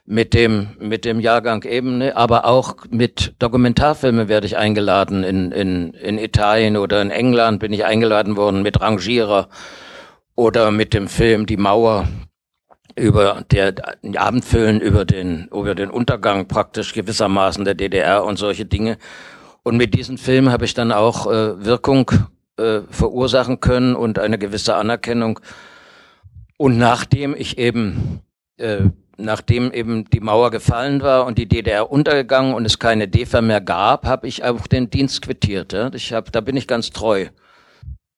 mit dem, mit dem Jahrgang eben, ne? aber auch mit Dokumentarfilmen werde ich eingeladen. In, in, in Italien oder in England bin ich eingeladen worden mit Rangierer oder mit dem Film Die Mauer über der Abendfüllen über den, über den Untergang praktisch gewissermaßen der DDR und solche Dinge. Und mit diesen Filmen habe ich dann auch äh, Wirkung äh, verursachen können und eine gewisse Anerkennung. Und nachdem ich eben äh, nachdem eben die Mauer gefallen war und die DDR untergegangen und es keine DEFA mehr gab, habe ich auch den Dienst quittiert. Ja. Ich hab, da bin ich ganz treu.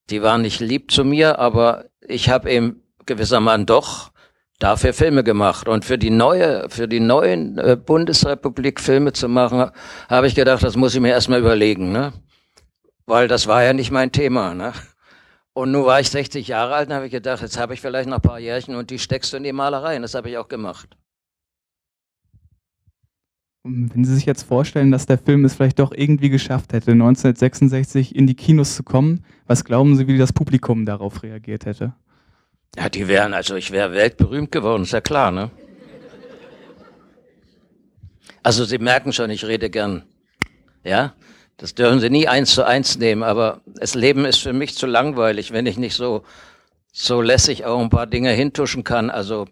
Die waren nicht lieb zu mir, aber ich habe eben gewissermaßen doch dafür Filme gemacht. Und für die neue, für die neuen äh, Bundesrepublik Filme zu machen, habe ich gedacht, das muss ich mir erstmal überlegen, ne? Weil das war ja nicht mein Thema, ne? Und nun war ich 60 Jahre alt und habe ich gedacht, jetzt habe ich vielleicht noch ein paar Jährchen und die steckst du in die Malerei. Und das habe ich auch gemacht. Wenn Sie sich jetzt vorstellen, dass der Film es vielleicht doch irgendwie geschafft hätte, 1966 in die Kinos zu kommen, was glauben Sie, wie das Publikum darauf reagiert hätte? Ja, die wären, also ich wäre weltberühmt geworden, ist ja klar, ne? Also Sie merken schon, ich rede gern. Ja? Das dürfen Sie nie eins zu eins nehmen, aber das Leben ist für mich zu langweilig, wenn ich nicht so, so lässig auch ein paar Dinge hintuschen kann. Also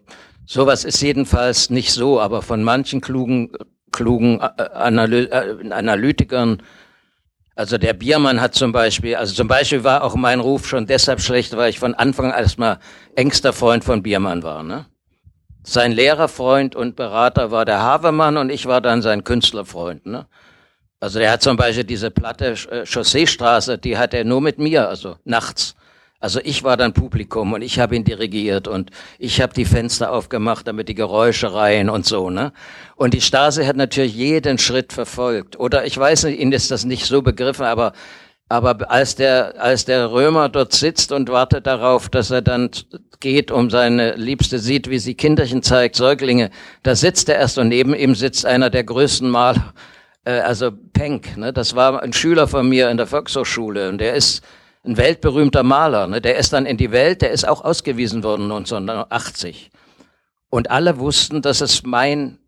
sowas ist jedenfalls nicht so, aber von manchen klugen, klugen äh, Analy äh, Analytikern, also der Biermann hat zum Beispiel, also zum Beispiel war auch mein Ruf schon deshalb schlecht, weil ich von Anfang an erstmal engster Freund von Biermann war. Ne? Sein Lehrerfreund und Berater war der Havemann und ich war dann sein Künstlerfreund. Ne? Also er hat zum Beispiel diese platte äh, Chausseestraße, die hat er nur mit mir, also nachts. Also ich war dann Publikum und ich habe ihn dirigiert und ich habe die Fenster aufgemacht, damit die Geräusche rein und so, ne? Und die Stasi hat natürlich jeden Schritt verfolgt. Oder ich weiß nicht, Ihnen ist das nicht so begriffen, aber aber als der als der Römer dort sitzt und wartet darauf, dass er dann geht, um seine Liebste sieht, wie sie Kinderchen zeigt, Säuglinge, da sitzt er erst und neben ihm sitzt einer der größten Maler äh, also Penck, ne, das war ein Schüler von mir in der Volkshochschule und der ist ein weltberühmter Maler. Ne, der ist dann in die Welt, der ist auch ausgewiesen worden 1980. Und alle wussten, dass es mein,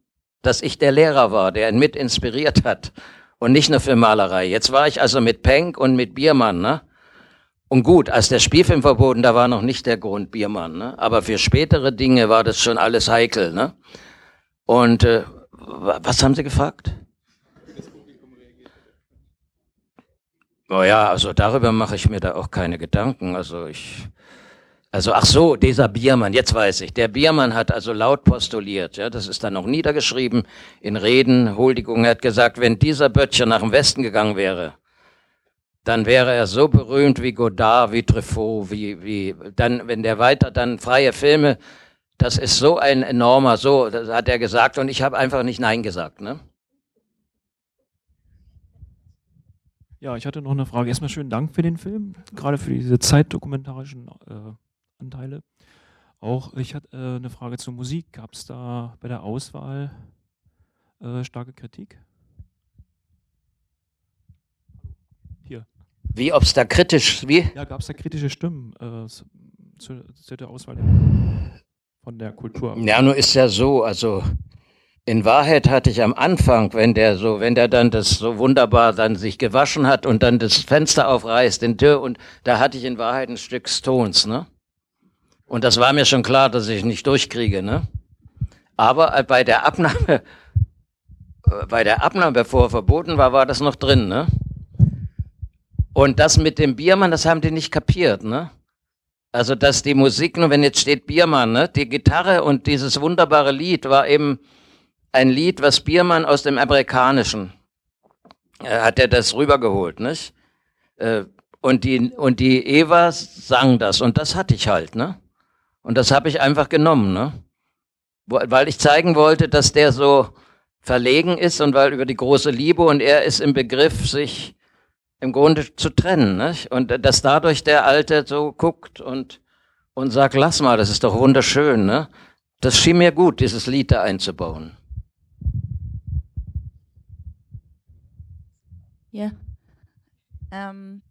dass ich der Lehrer war, der ihn mit inspiriert hat und nicht nur für Malerei. Jetzt war ich also mit Penck und mit Biermann, ne? Und gut, als der Spielfilm verboten, da war noch nicht der Grund Biermann, ne? Aber für spätere Dinge war das schon alles heikel, ne? Und äh, was haben Sie gefragt? Oh ja, also darüber mache ich mir da auch keine Gedanken. Also ich, also ach so, dieser Biermann, jetzt weiß ich. Der Biermann hat also laut postuliert, ja, das ist dann noch niedergeschrieben in Reden, Huldigungen, er hat gesagt, wenn dieser Böttcher nach dem Westen gegangen wäre, dann wäre er so berühmt wie Godard, wie Truffaut, wie, wie, dann, wenn der weiter dann freie Filme, das ist so ein enormer, so, das hat er gesagt und ich habe einfach nicht Nein gesagt, ne? Ja, ich hatte noch eine Frage. Erstmal schönen Dank für den Film, gerade für diese zeitdokumentarischen äh, Anteile. Auch ich hatte äh, eine Frage zur Musik. Gab es da bei der Auswahl äh, starke Kritik? Hier. Wie, ob es da kritisch, wie? Ja, gab es da kritische Stimmen äh, zu, zu, der Auswahl von der Kultur? Ja, nur ist ja so, also in Wahrheit hatte ich am Anfang, wenn der so, wenn der dann das so wunderbar dann sich gewaschen hat und dann das Fenster aufreißt, den Tür und da hatte ich in Wahrheit ein Stück Stones, ne? Und das war mir schon klar, dass ich nicht durchkriege, ne? Aber äh, bei der Abnahme, äh, bei der Abnahme, bevor er verboten war, war das noch drin, ne? Und das mit dem Biermann, das haben die nicht kapiert, ne? Also, dass die Musik, nur wenn jetzt steht Biermann, ne? Die Gitarre und dieses wunderbare Lied war eben, ein Lied, was Biermann aus dem Amerikanischen äh, hat er das rübergeholt, nicht? Äh, und die, und die Eva sang das und das hatte ich halt, ne? Und das habe ich einfach genommen, ne? Weil ich zeigen wollte, dass der so verlegen ist und weil über die große Liebe und er ist im Begriff, sich im Grunde zu trennen, ne? Und dass dadurch der Alte so guckt und, und sagt, lass mal, das ist doch wunderschön, ne? Das schien mir gut, dieses Lied da einzubauen. Ja. Ähm,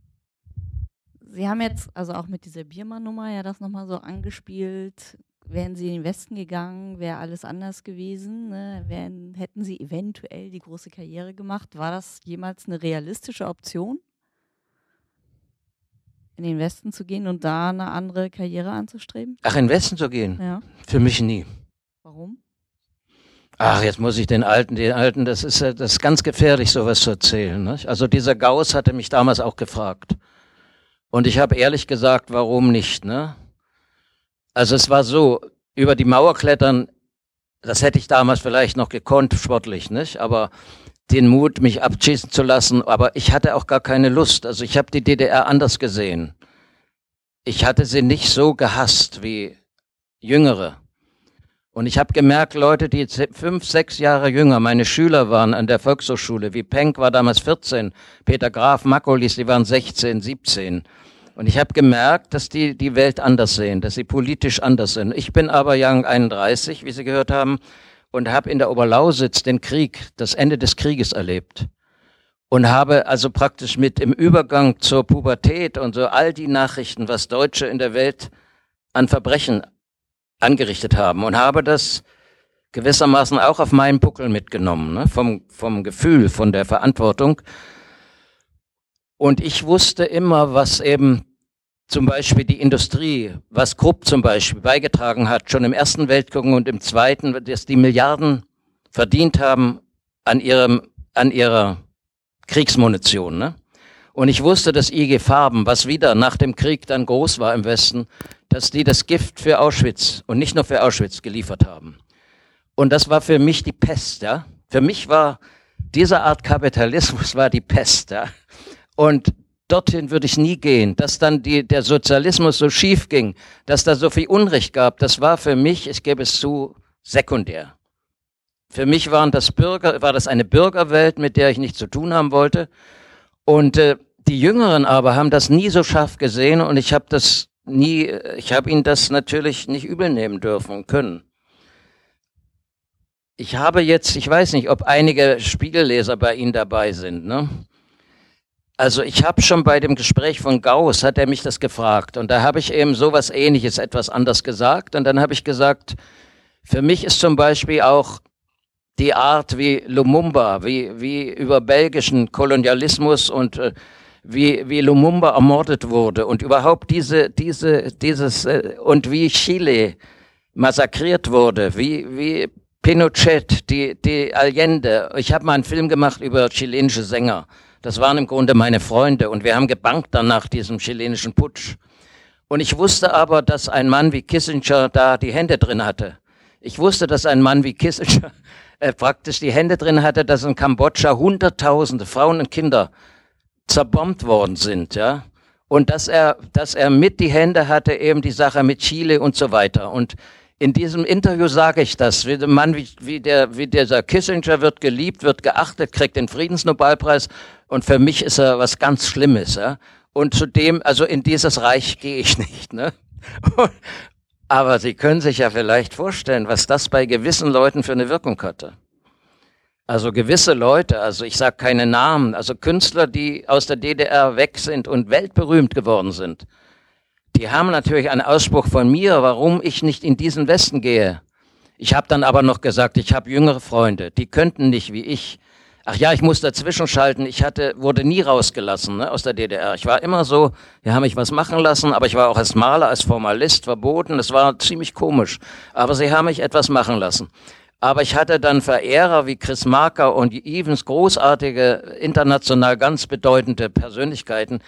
Sie haben jetzt also auch mit dieser Biermann-Nummer ja das nochmal so angespielt. Wären Sie in den Westen gegangen, wäre alles anders gewesen. Ne? Wären, hätten Sie eventuell die große Karriere gemacht? War das jemals eine realistische Option? In den Westen zu gehen und da eine andere Karriere anzustreben? Ach, in den Westen zu gehen? Ja. Für mich nie. Warum? Ach, jetzt muss ich den Alten, den Alten, das ist, das ist ganz gefährlich, sowas zu erzählen. Ne? Also dieser Gauss hatte mich damals auch gefragt. Und ich habe ehrlich gesagt, warum nicht, ne? Also es war so, über die Mauer klettern, das hätte ich damals vielleicht noch gekonnt, sportlich, nicht? Aber den Mut, mich abschießen zu lassen, aber ich hatte auch gar keine Lust. Also ich habe die DDR anders gesehen. Ich hatte sie nicht so gehasst wie Jüngere. Und ich habe gemerkt, Leute, die fünf, sechs Jahre jünger, meine Schüler waren an der Volkshochschule, wie Penck war damals 14, Peter Graf, Makolis, die waren 16, 17. Und ich habe gemerkt, dass die die Welt anders sehen, dass sie politisch anders sind. Ich bin aber Young 31, wie Sie gehört haben, und habe in der Oberlausitz den Krieg, das Ende des Krieges erlebt. Und habe also praktisch mit im Übergang zur Pubertät und so all die Nachrichten, was Deutsche in der Welt an Verbrechen angerichtet haben und habe das gewissermaßen auch auf meinen Buckel mitgenommen, ne? vom, vom Gefühl, von der Verantwortung. Und ich wusste immer, was eben zum Beispiel die Industrie, was Krupp zum Beispiel beigetragen hat, schon im Ersten Weltkrieg und im Zweiten, dass die Milliarden verdient haben an ihrem, an ihrer Kriegsmunition, ne? Und ich wusste, dass IG Farben, was wieder nach dem Krieg dann groß war im Westen, dass die das Gift für Auschwitz und nicht nur für Auschwitz geliefert haben. Und das war für mich die Pest, ja. Für mich war diese Art Kapitalismus war die Pest, ja. Und dorthin würde ich nie gehen. Dass dann die, der Sozialismus so schief ging, dass da so viel Unrecht gab, das war für mich, ich gebe es zu, sekundär. Für mich waren das Bürger, war das eine Bürgerwelt, mit der ich nichts zu tun haben wollte. Und äh, die Jüngeren aber haben das nie so scharf gesehen und ich habe das nie, ich habe ihnen das natürlich nicht übel nehmen dürfen können. Ich habe jetzt, ich weiß nicht, ob einige Spiegelleser bei Ihnen dabei sind. Ne? Also ich habe schon bei dem Gespräch von Gauss, hat er mich das gefragt und da habe ich eben sowas ähnliches, etwas anders gesagt und dann habe ich gesagt, für mich ist zum Beispiel auch die Art wie Lumumba, wie, wie über belgischen Kolonialismus und äh, wie, wie Lumumba ermordet wurde und überhaupt diese, diese, dieses, äh, und wie Chile massakriert wurde, wie, wie Pinochet, die, die Allende. Ich habe mal einen Film gemacht über chilenische Sänger. Das waren im Grunde meine Freunde und wir haben gebankt dann nach diesem chilenischen Putsch. Und ich wusste aber, dass ein Mann wie Kissinger da die Hände drin hatte. Ich wusste, dass ein Mann wie Kissinger äh, praktisch die Hände drin hatte, dass in Kambodscha Hunderttausende Frauen und Kinder zerbombt worden sind, ja. Und dass er, dass er mit die Hände hatte, eben die Sache mit Chile und so weiter. Und in diesem Interview sage ich das. Wie der Mann, wie, wie, der, wie dieser Kissinger wird geliebt, wird geachtet, kriegt den Friedensnobelpreis. Und für mich ist er was ganz Schlimmes. Ja? Und zudem, also in dieses Reich gehe ich nicht. Ne? Aber Sie können sich ja vielleicht vorstellen, was das bei gewissen Leuten für eine Wirkung hatte. Also gewisse Leute, also ich sage keine Namen, also Künstler, die aus der DDR weg sind und weltberühmt geworden sind, die haben natürlich einen Ausspruch von mir, warum ich nicht in diesen Westen gehe. Ich habe dann aber noch gesagt, ich habe jüngere Freunde, die könnten nicht wie ich. Ach ja, ich muss dazwischen schalten. Ich hatte, wurde nie rausgelassen ne, aus der DDR. Ich war immer so, wir haben mich was machen lassen, aber ich war auch als Maler, als Formalist verboten. Das war ziemlich komisch. Aber sie haben mich etwas machen lassen. Aber ich hatte dann Verehrer wie Chris Marker und Evans, großartige, international ganz bedeutende Persönlichkeiten,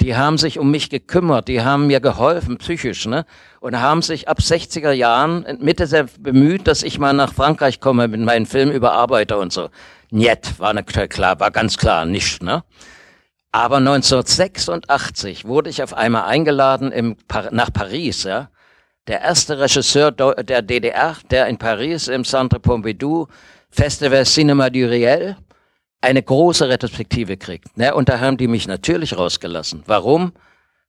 die haben sich um mich gekümmert, die haben mir geholfen, psychisch, ne? Und haben sich ab 60er Jahren Mitte sehr bemüht, dass ich mal nach Frankreich komme mit meinen Film über Arbeiter und so. Niet, war ne, klar, war ganz klar, nicht, ne? Aber 1986 wurde ich auf einmal eingeladen im, nach Paris, ja. Der erste Regisseur der DDR, der in Paris im Centre Pompidou Festival Cinema du Riel eine große Retrospektive kriegt. Ne? Und da haben die mich natürlich rausgelassen. Warum?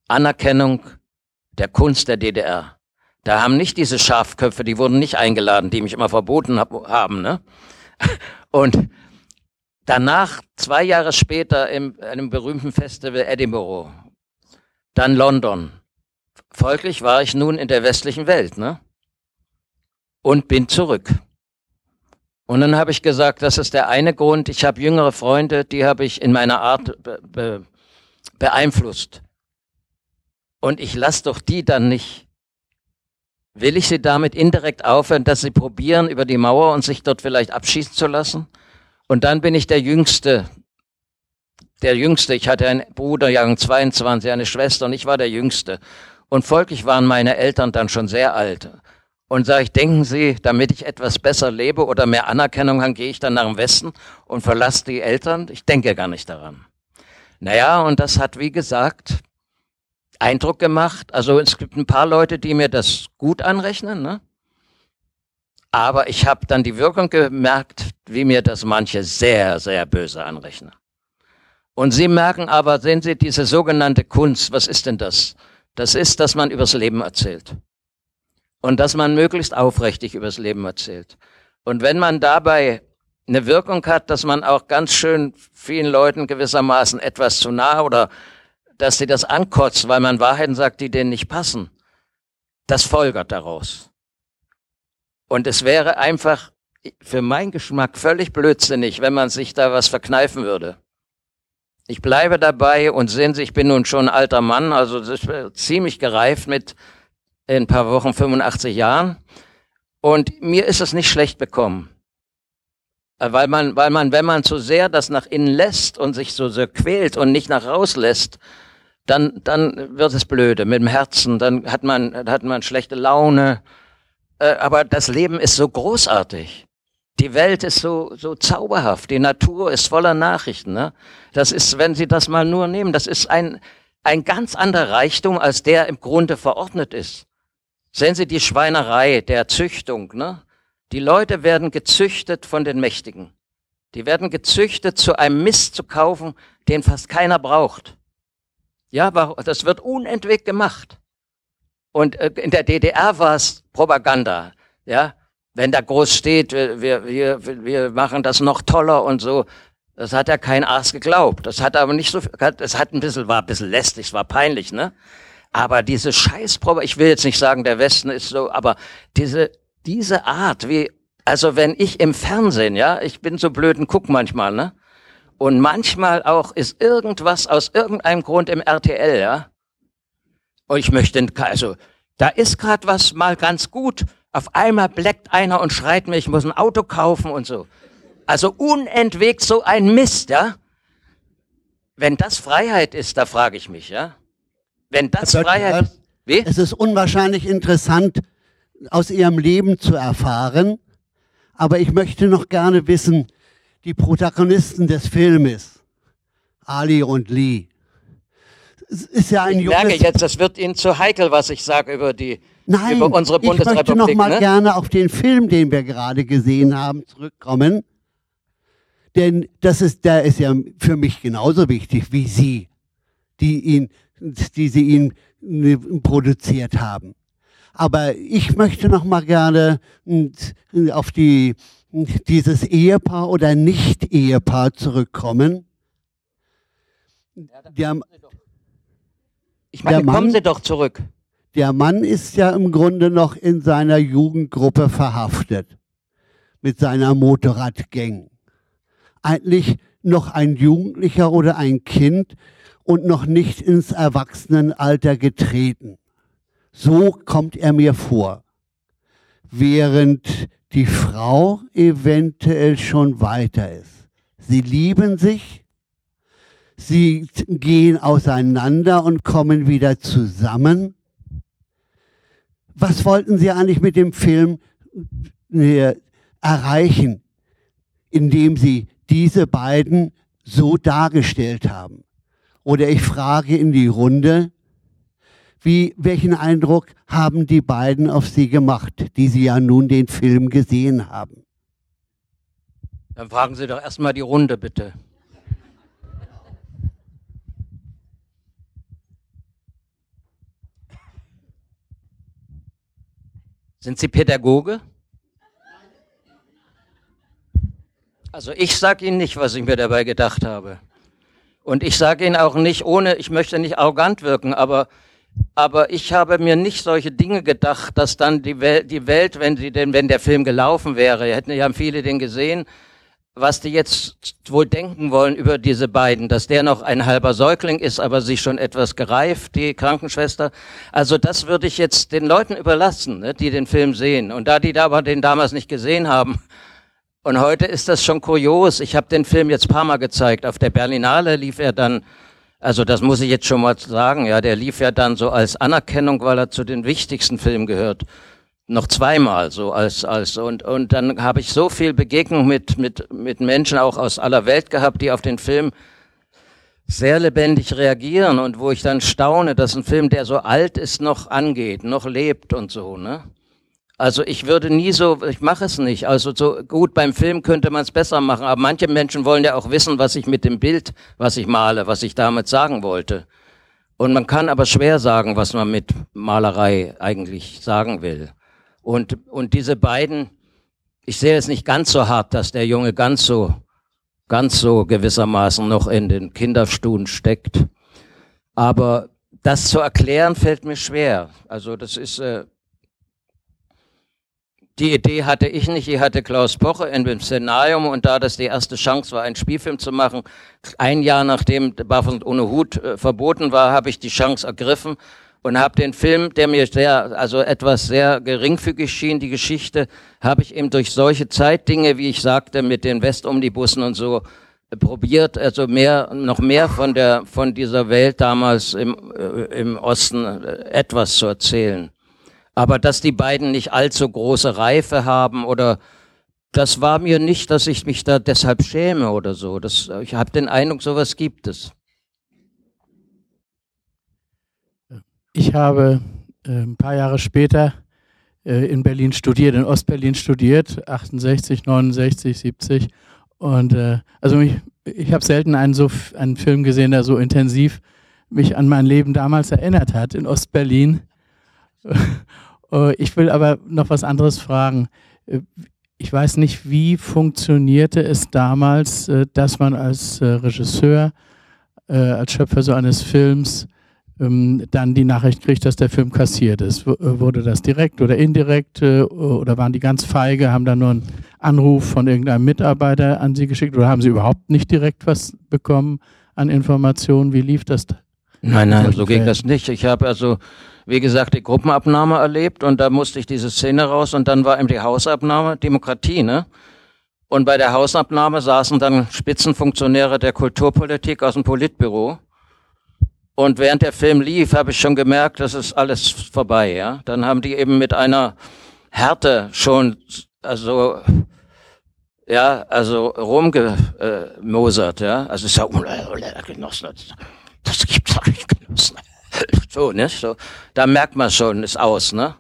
Anerkennung der Kunst der DDR. Da haben nicht diese Schafköpfe, die wurden nicht eingeladen, die mich immer verboten hab, haben. Ne? Und danach, zwei Jahre später, in einem berühmten Festival Edinburgh, dann London. Folglich war ich nun in der westlichen Welt, ne? Und bin zurück. Und dann habe ich gesagt, das ist der eine Grund. Ich habe jüngere Freunde, die habe ich in meiner Art be be beeinflusst. Und ich lasse doch die dann nicht. Will ich sie damit indirekt aufhören, dass sie probieren, über die Mauer und sich dort vielleicht abschießen zu lassen? Und dann bin ich der Jüngste. Der Jüngste. Ich hatte einen Bruder, Jahrgang 22, eine Schwester und ich war der Jüngste. Und folglich waren meine Eltern dann schon sehr alt. Und sage ich, denken Sie, damit ich etwas besser lebe oder mehr Anerkennung habe, gehe ich dann nach dem Westen und verlasse die Eltern? Ich denke gar nicht daran. Naja, und das hat, wie gesagt, Eindruck gemacht. Also es gibt ein paar Leute, die mir das gut anrechnen, ne? Aber ich habe dann die Wirkung gemerkt, wie mir das manche sehr, sehr böse anrechnen. Und Sie merken aber, sehen Sie, diese sogenannte Kunst, was ist denn das? Das ist, dass man übers Leben erzählt und dass man möglichst aufrichtig übers Leben erzählt. Und wenn man dabei eine Wirkung hat, dass man auch ganz schön vielen Leuten gewissermaßen etwas zu nahe oder dass sie das ankotzt, weil man Wahrheiten sagt, die denen nicht passen, das folgert daraus. Und es wäre einfach für meinen Geschmack völlig blödsinnig, wenn man sich da was verkneifen würde. Ich bleibe dabei und sehen Sie, ich bin nun schon ein alter Mann, also ziemlich gereift mit in ein paar Wochen 85 Jahren. Und mir ist es nicht schlecht bekommen. Äh, weil man, weil man, wenn man zu sehr das nach innen lässt und sich so, so quält und nicht nach raus lässt, dann, dann wird es blöde mit dem Herzen, dann hat man, hat man schlechte Laune. Äh, aber das Leben ist so großartig. Die Welt ist so, so zauberhaft. Die Natur ist voller Nachrichten. Ne? Das ist, wenn Sie das mal nur nehmen, das ist ein, ein ganz anderer Reichtum, als der im Grunde verordnet ist. Sehen Sie die Schweinerei der Züchtung, ne? Die Leute werden gezüchtet von den Mächtigen. Die werden gezüchtet, zu einem Mist zu kaufen, den fast keiner braucht. Ja, das wird unentwegt gemacht. Und äh, in der DDR war es Propaganda. Ja, wenn da groß steht, wir, wir, wir machen das noch toller und so. Das hat ja kein Arzt geglaubt. Das hat aber nicht so, das hat ein bisschen, war ein bisschen lästig, es war peinlich, ne? Aber diese Scheißprobe, ich will jetzt nicht sagen, der Westen ist so, aber diese, diese Art, wie, also wenn ich im Fernsehen, ja, ich bin so blöd und guck manchmal, ne? Und manchmal auch ist irgendwas aus irgendeinem Grund im RTL, ja? Und ich möchte, also, da ist gerade was mal ganz gut. Auf einmal bleckt einer und schreit mir, ich muss ein Auto kaufen und so. Also unentwegt so ein Mist, ja? Wenn das Freiheit ist, da frage ich mich, ja? Wenn das Freiheit ist. Wie? Es ist unwahrscheinlich interessant, aus ihrem Leben zu erfahren. Aber ich möchte noch gerne wissen, die Protagonisten des Filmes, Ali und Lee. Ist ja ein ich merke jetzt, das wird Ihnen zu heikel, was ich sage über die Nein, über unsere Bundesrepublik. Ich möchte noch mal ne? gerne auf den Film, den wir gerade gesehen haben, zurückkommen. Denn das ist, der ist ja für mich genauso wichtig wie Sie, die ihn die sie ihn äh, produziert haben. Aber ich möchte noch mal gerne äh, auf die, dieses Ehepaar oder Nicht-Ehepaar zurückkommen. Der, ich meine, Mann, kommen Sie doch zurück. Der Mann ist ja im Grunde noch in seiner Jugendgruppe verhaftet mit seiner Motorradgang. Eigentlich noch ein Jugendlicher oder ein Kind, und noch nicht ins Erwachsenenalter getreten. So kommt er mir vor. Während die Frau eventuell schon weiter ist. Sie lieben sich, sie gehen auseinander und kommen wieder zusammen. Was wollten Sie eigentlich mit dem Film äh, erreichen, indem Sie diese beiden so dargestellt haben? oder ich frage in die Runde, wie, welchen Eindruck haben die beiden auf Sie gemacht, die Sie ja nun den Film gesehen haben? Dann fragen Sie doch erstmal die Runde, bitte. Sind Sie Pädagoge? Also ich sage Ihnen nicht, was ich mir dabei gedacht habe. Und ich sage Ihnen auch nicht, ohne, ich möchte nicht arrogant wirken, aber, aber ich habe mir nicht solche Dinge gedacht, dass dann die Welt, die Welt wenn, sie denn, wenn der Film gelaufen wäre, hätten ja viele den gesehen, was die jetzt wohl denken wollen über diese beiden, dass der noch ein halber Säugling ist, aber sich schon etwas gereift, die Krankenschwester. Also das würde ich jetzt den Leuten überlassen, ne, die den Film sehen. Und da die da aber den damals nicht gesehen haben, und heute ist das schon kurios. Ich habe den Film jetzt paar Mal gezeigt. Auf der Berlinale lief er dann, also das muss ich jetzt schon mal sagen, ja, der lief ja dann so als Anerkennung, weil er zu den wichtigsten Filmen gehört. Noch zweimal so als als und und dann habe ich so viel Begegnung mit mit mit Menschen auch aus aller Welt gehabt, die auf den Film sehr lebendig reagieren und wo ich dann staune, dass ein Film, der so alt ist, noch angeht, noch lebt und so, ne? Also ich würde nie so, ich mache es nicht. Also so gut beim Film könnte man es besser machen, aber manche Menschen wollen ja auch wissen, was ich mit dem Bild, was ich male, was ich damit sagen wollte. Und man kann aber schwer sagen, was man mit Malerei eigentlich sagen will. Und und diese beiden, ich sehe es nicht ganz so hart, dass der Junge ganz so ganz so gewissermaßen noch in den Kinderstuhlen steckt. Aber das zu erklären fällt mir schwer. Also das ist äh, die Idee hatte ich nicht, die hatte Klaus Poche in dem Szenarium und da das die erste Chance war, einen Spielfilm zu machen, ein Jahr nachdem Barfuß ohne Hut äh, verboten war, habe ich die Chance ergriffen und habe den Film, der mir sehr, also etwas sehr geringfügig schien, die Geschichte, habe ich eben durch solche Zeitdinge, wie ich sagte, mit den Westomnibussen und so äh, probiert, also mehr, noch mehr von der, von dieser Welt damals im, äh, im Osten äh, etwas zu erzählen. Aber dass die beiden nicht allzu große Reife haben oder das war mir nicht, dass ich mich da deshalb schäme oder so. Das, ich habe den Eindruck, sowas gibt es. Ich habe äh, ein paar Jahre später äh, in Berlin studiert, in Ostberlin studiert, 68, 69, 70. Und äh, also mich, ich habe selten einen, so, einen Film gesehen, der so intensiv mich an mein Leben damals erinnert hat in Ostberlin. Äh, ich will aber noch was anderes fragen. Äh, ich weiß nicht, wie funktionierte es damals, äh, dass man als Regisseur, als Schöpfer so eines Films dann die Nachricht kriegt, dass der Film kassiert ist. Wurde das direkt oder indirekt oder waren die ganz feige, haben da nur einen Anruf von irgendeinem Mitarbeiter an Sie geschickt oder haben Sie überhaupt nicht direkt was bekommen an Informationen? Wie lief das? Nein, nein, so ging das nicht. Ich habe also wie gesagt, die Gruppenabnahme erlebt und da musste ich diese Szene raus und dann war eben die Hausabnahme, Demokratie, ne? Und bei der Hausabnahme saßen dann Spitzenfunktionäre der Kulturpolitik aus dem Politbüro. Und während der Film lief, habe ich schon gemerkt, das ist alles vorbei, ja. Dann haben die eben mit einer Härte schon, also, ja, also rumgemosert, ja. Also, es ist ja, Genossen, das gibt's doch nicht, Genossen so, ne? So, da merkt man schon, ist aus, ne?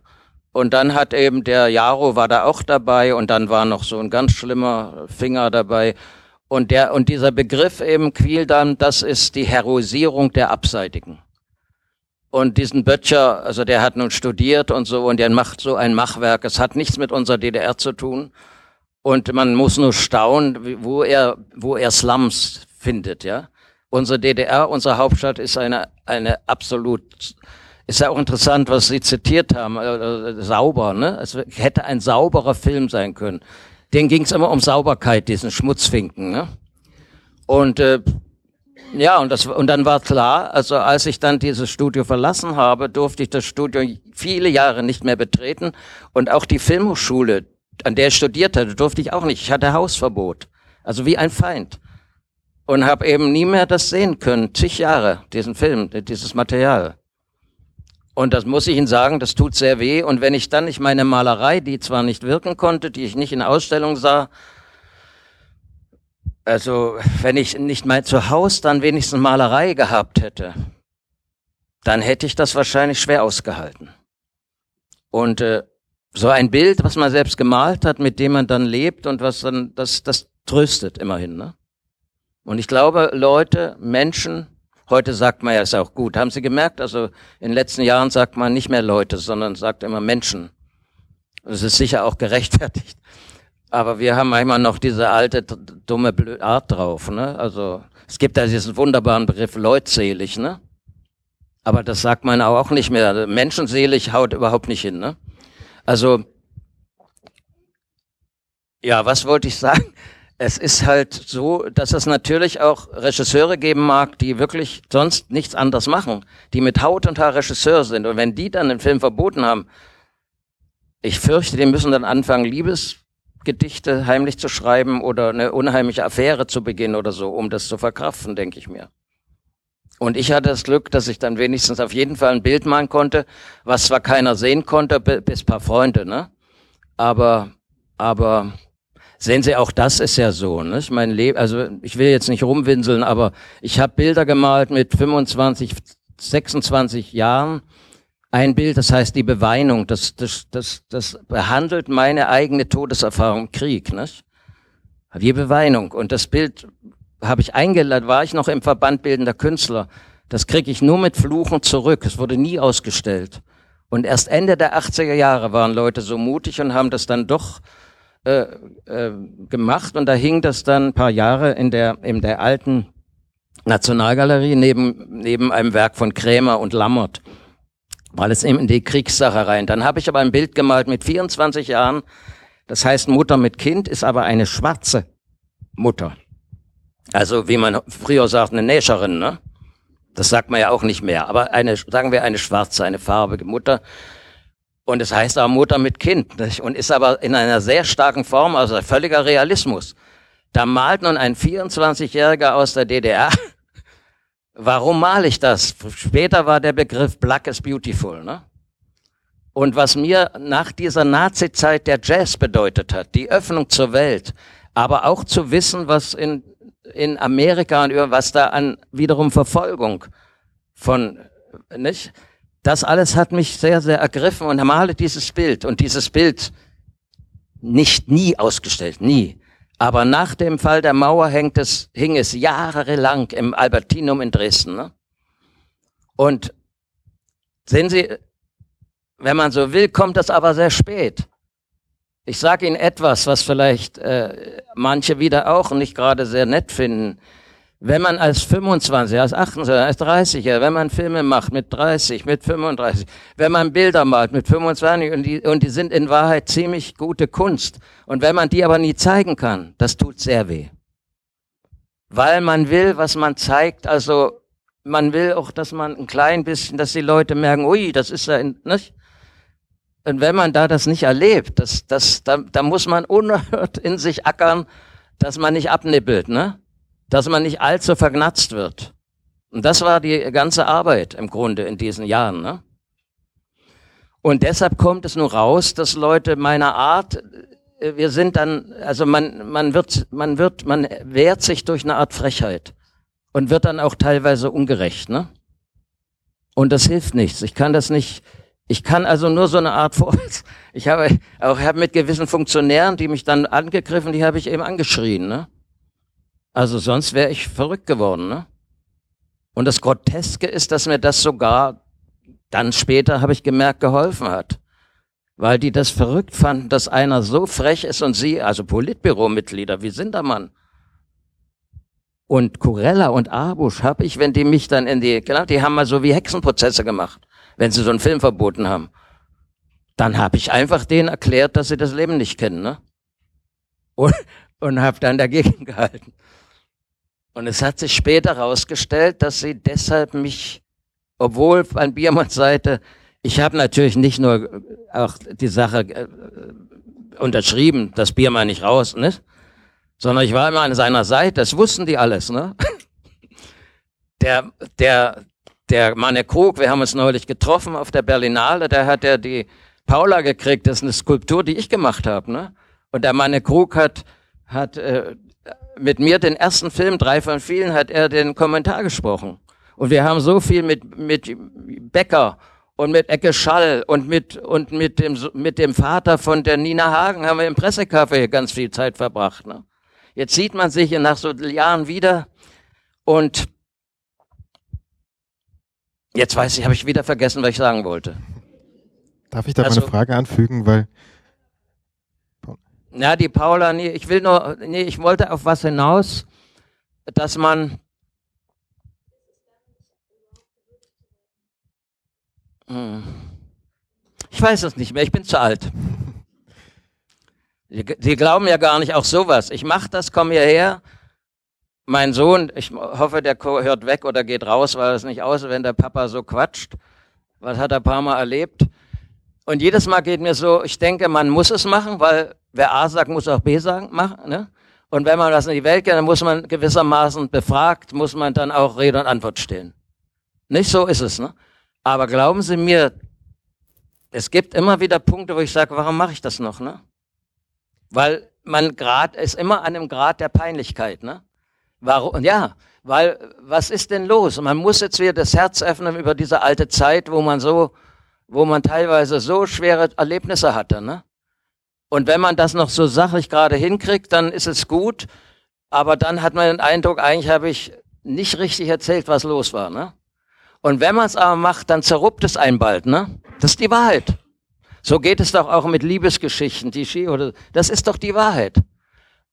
Und dann hat eben der Jaro war da auch dabei und dann war noch so ein ganz schlimmer Finger dabei. Und der, und dieser Begriff eben Quiel dann, das ist die Heroisierung der Abseitigen. Und diesen Böttcher, also der hat nun studiert und so und der macht so ein Machwerk. Es hat nichts mit unserer DDR zu tun. Und man muss nur staunen, wo er, wo er Slums findet, ja. Unsere DDR, unsere Hauptstadt ist eine, eine absolut, ist ja auch interessant, was Sie zitiert haben, äh sauber, ne? Es hätte ein sauberer Film sein können. Den ging es immer um Sauberkeit, diesen Schmutzfinken, ne? Und äh, ja, und, das, und dann war klar, also als ich dann dieses Studio verlassen habe, durfte ich das Studio viele Jahre nicht mehr betreten. Und auch die Filmhochschule, an der ich studiert hatte, durfte ich auch nicht. Ich hatte Hausverbot. Also wie ein Feind und habe eben nie mehr das sehen können, zig Jahre, diesen Film, dieses Material. Und das muss ich Ihnen sagen, das tut sehr weh. Und wenn ich dann nicht meine Malerei, die zwar nicht wirken konnte, die ich nicht in Ausstellung sah, Also, wenn ich nicht mein Zuhause dann wenigstens Malerei gehabt hätte, dann hätte ich das wahrscheinlich schwer ausgehalten. Und äh, so ein Bild, was man selbst gemalt hat, mit dem man dann lebt und was dann, das, das tröstet immerhin. Ne? Und ich glaube, Leute, Menschen, heute sagt man ja, ist auch gut. Haben Sie gemerkt? Also in den letzten Jahren sagt man nicht mehr Leute, sondern sagt immer Menschen. Das ist sicher auch gerechtfertigt. Aber wir haben manchmal noch diese alte, dumme Art drauf. Ne? Also es gibt da diesen wunderbaren Begriff leutselig. Ne? Aber das sagt man auch nicht mehr. Menschenselig haut überhaupt nicht hin. Ne? Also, ja, was wollte ich sagen? Es ist halt so, dass es natürlich auch Regisseure geben mag, die wirklich sonst nichts anderes machen, die mit Haut und Haar Regisseur sind. Und wenn die dann den Film verboten haben, ich fürchte, die müssen dann anfangen, Liebesgedichte heimlich zu schreiben oder eine unheimliche Affäre zu beginnen oder so, um das zu verkraften, denke ich mir. Und ich hatte das Glück, dass ich dann wenigstens auf jeden Fall ein Bild malen konnte, was zwar keiner sehen konnte, bis paar Freunde, ne? Aber, aber sehen Sie, auch das ist ja so, ne? Mein Leben, also ich will jetzt nicht rumwinseln, aber ich habe Bilder gemalt mit 25, 26 Jahren. Ein Bild, das heißt die Beweinung, das, das, das, das behandelt meine eigene Todeserfahrung im Krieg, nicht? Die Beweinung. Und das Bild habe ich eingeladen, war ich noch im Verband Bildender Künstler. Das kriege ich nur mit Fluchen zurück. Es wurde nie ausgestellt. Und erst Ende der 80er Jahre waren Leute so mutig und haben das dann doch äh, äh, gemacht. Und da hing das dann ein paar Jahre in der, in der alten Nationalgalerie neben, neben einem Werk von Krämer und Lammert. Weil es eben in die Kriegssache rein. Dann habe ich aber ein Bild gemalt mit 24 Jahren. Das heißt Mutter mit Kind, ist aber eine schwarze Mutter. Also wie man früher sagt, eine Näscherin, ne? Das sagt man ja auch nicht mehr. Aber eine, sagen wir eine schwarze, eine farbige Mutter. Und es heißt auch Mutter mit Kind. Nicht? Und ist aber in einer sehr starken Form, also völliger Realismus. Da malt nun ein 24-Jähriger aus der DDR. Warum male ich das? Später war der Begriff Black is Beautiful. Ne? Und was mir nach dieser Nazi-Zeit der Jazz bedeutet hat, die Öffnung zur Welt, aber auch zu wissen, was in in Amerika und über was da an wiederum Verfolgung von, nicht? Das alles hat mich sehr, sehr ergriffen und male dieses Bild und dieses Bild nicht nie ausgestellt, nie. Aber nach dem Fall der Mauer hängt es, hing es jahrelang im Albertinum in Dresden. Ne? Und sehen Sie, wenn man so will, kommt das aber sehr spät. Ich sage Ihnen etwas, was vielleicht äh, manche wieder auch nicht gerade sehr nett finden. Wenn man als 25, als 28, als 30er, wenn man Filme macht mit 30, mit 35, wenn man Bilder malt mit 25 und die, und die sind in Wahrheit ziemlich gute Kunst und wenn man die aber nie zeigen kann, das tut sehr weh. Weil man will, was man zeigt, also man will auch, dass man ein klein bisschen, dass die Leute merken, ui, das ist ja, nicht? Und wenn man da das nicht erlebt, das, das, da, da muss man unerhört in sich ackern, dass man nicht abnippelt, ne? Dass man nicht allzu vergnatzt wird. Und das war die ganze Arbeit im Grunde in diesen Jahren, ne? Und deshalb kommt es nur raus, dass Leute meiner Art, äh, wir sind dann, also man, man wird, man wird, man wehrt sich durch eine Art Frechheit und wird dann auch teilweise ungerecht, ne? Und das hilft nichts. Ich kann das nicht, ich kann also nur so eine Art vor. Ich habe auch hab mit gewissen Funktionären, die mich dann angegriffen, die habe ich eben angeschrien. Ne? Also sonst wäre ich verrückt geworden. Ne? Und das Groteske ist, dass mir das sogar dann später, habe ich gemerkt, geholfen hat. Weil die das verrückt fanden, dass einer so frech ist und sie, also Politbüromitglieder, wie sind da Mann? Und Kurella und Abusch habe ich, wenn die mich dann in die, genau, die haben mal so wie Hexenprozesse gemacht wenn sie so einen Film verboten haben. Dann habe ich einfach denen erklärt, dass sie das Leben nicht kennen, ne? Und, und habe dann dagegen gehalten. Und es hat sich später herausgestellt, dass sie deshalb mich, obwohl an Biermanns Seite, ich habe natürlich nicht nur äh, auch die Sache äh, unterschrieben, dass Biermann nicht raus, ne? sondern ich war immer an seiner Seite, das wussten die alles. Ne? Der, der, der Manne Krug, wir haben uns neulich getroffen auf der Berlinale, der hat ja die Paula gekriegt, das ist eine Skulptur, die ich gemacht habe. Ne? Und der Manne Krug hat, hat äh, mit mir den ersten Film, drei von vielen, hat er den Kommentar gesprochen. Und wir haben so viel mit, mit Becker und mit Ecke Schall und mit, und mit dem, mit dem Vater von der Nina Hagen haben wir im Pressecafé ganz viel Zeit verbracht. Ne? Jetzt sieht man sich nach so Jahren wieder und jetzt weiß ich, habe ich wieder vergessen, was ich sagen wollte. Darf ich da also, mal eine Frage anfügen, weil ja, die Paula, nee, ich will nur, nee, ich wollte auf was hinaus, dass man hm, ich weiß es nicht mehr, ich bin zu alt. Sie, glauben ja gar nicht auch sowas. Ich mache das, komme hierher. Mein Sohn, ich hoffe, der hört weg oder geht raus, weil es nicht aus, wenn der Papa so quatscht. Was hat er ein paar Mal erlebt? Und jedes Mal geht mir so, ich denke, man muss es machen, weil wer A sagt, muss auch B sagen, machen. Ne? Und wenn man das in die Welt geht, dann muss man gewissermaßen befragt, muss man dann auch Rede und Antwort stehen. Nicht so ist es. Ne? Aber glauben Sie mir, es gibt immer wieder Punkte, wo ich sage, warum mache ich das noch? Ne? Weil man Grad ist immer an einem Grad der Peinlichkeit. Ne? Warum? Ja, weil was ist denn los? Man muss jetzt wieder das Herz öffnen über diese alte Zeit, wo man so, wo man teilweise so schwere Erlebnisse hatte. Ne? Und wenn man das noch so sachlich gerade hinkriegt, dann ist es gut. Aber dann hat man den Eindruck, eigentlich habe ich nicht richtig erzählt, was los war. Ne? Und wenn man es aber macht, dann zerruppt es einen bald. Ne? Das ist die Wahrheit. So geht es doch auch mit Liebesgeschichten, die Ski oder das ist doch die Wahrheit.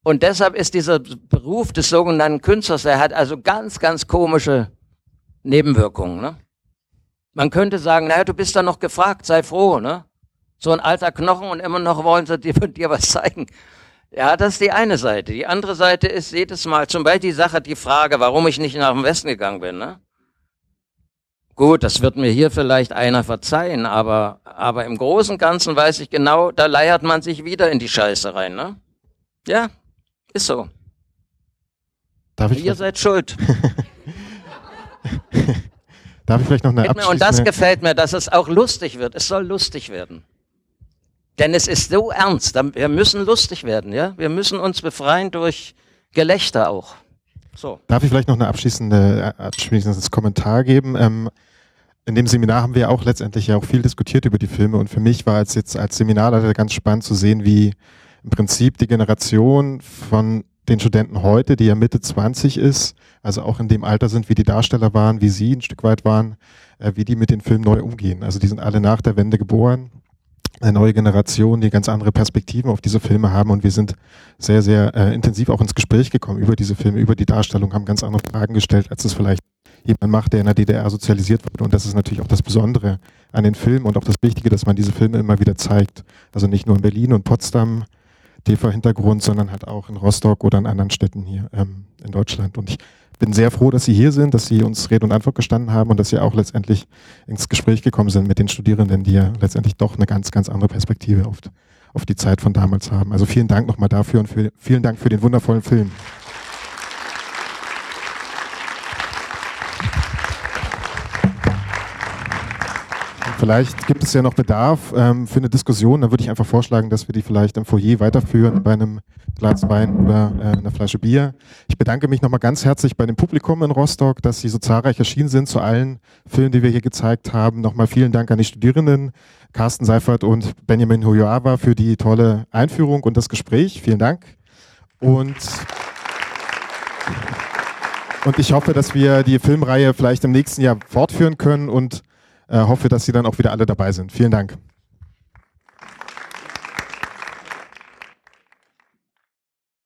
Und deshalb ist dieser Beruf des sogenannten Künstlers, der hat also ganz, ganz komische Nebenwirkungen. Ne? Man könnte sagen, naja, du bist da noch gefragt, sei froh. Ne? so ein alter Knochen und immer noch wollen sie dir, dir was zeigen. Ja, das ist die eine Seite. Die andere Seite ist jedes Mal, zum Beispiel die Sache, die Frage, warum ich nicht nach dem Westen gegangen bin. Ne? Gut, das wird mir hier vielleicht einer verzeihen, aber, aber im Großen und Ganzen weiß ich genau, da leiert man sich wieder in die Scheiße rein. Ne? Ja, ist so. Darf ich Ihr seid schuld. Darf ich vielleicht noch eine Und das gefällt mir, dass es auch lustig wird. Es soll lustig werden. Denn es ist so ernst. Wir müssen lustig werden, ja. Wir müssen uns befreien durch Gelächter auch. So. Darf ich vielleicht noch eine abschließende, äh, abschließendes Kommentar geben? Ähm, in dem Seminar haben wir auch letztendlich ja auch viel diskutiert über die Filme und für mich war es jetzt als Seminarleiter ganz spannend zu sehen, wie im Prinzip die Generation von den Studenten heute, die ja Mitte 20 ist, also auch in dem Alter sind, wie die Darsteller waren, wie sie ein Stück weit waren, äh, wie die mit den Filmen neu umgehen. Also die sind alle nach der Wende geboren eine neue Generation, die ganz andere Perspektiven auf diese Filme haben und wir sind sehr, sehr äh, intensiv auch ins Gespräch gekommen über diese Filme, über die Darstellung, haben ganz andere Fragen gestellt, als es vielleicht jemand macht, der in der DDR sozialisiert wurde. Und das ist natürlich auch das Besondere an den Filmen und auch das Wichtige, dass man diese Filme immer wieder zeigt. Also nicht nur in Berlin und Potsdam, TV-Hintergrund, sondern halt auch in Rostock oder in anderen Städten hier ähm, in Deutschland. Und ich bin sehr froh, dass Sie hier sind, dass Sie uns Rede und Antwort gestanden haben und dass Sie auch letztendlich ins Gespräch gekommen sind mit den Studierenden, die ja letztendlich doch eine ganz, ganz andere Perspektive auf, auf die Zeit von damals haben. Also vielen Dank nochmal dafür und für, vielen Dank für den wundervollen Film. Vielleicht gibt es ja noch Bedarf ähm, für eine Diskussion. Dann würde ich einfach vorschlagen, dass wir die vielleicht im Foyer weiterführen bei einem Glas Wein oder äh, einer Flasche Bier. Ich bedanke mich nochmal ganz herzlich bei dem Publikum in Rostock, dass Sie so zahlreich erschienen sind zu allen Filmen, die wir hier gezeigt haben. Nochmal vielen Dank an die Studierenden, Carsten Seifert und Benjamin Hoyoava für die tolle Einführung und das Gespräch. Vielen Dank. Und und ich hoffe, dass wir die Filmreihe vielleicht im nächsten Jahr fortführen können und hoffe, dass Sie dann auch wieder alle dabei sind. Vielen Dank.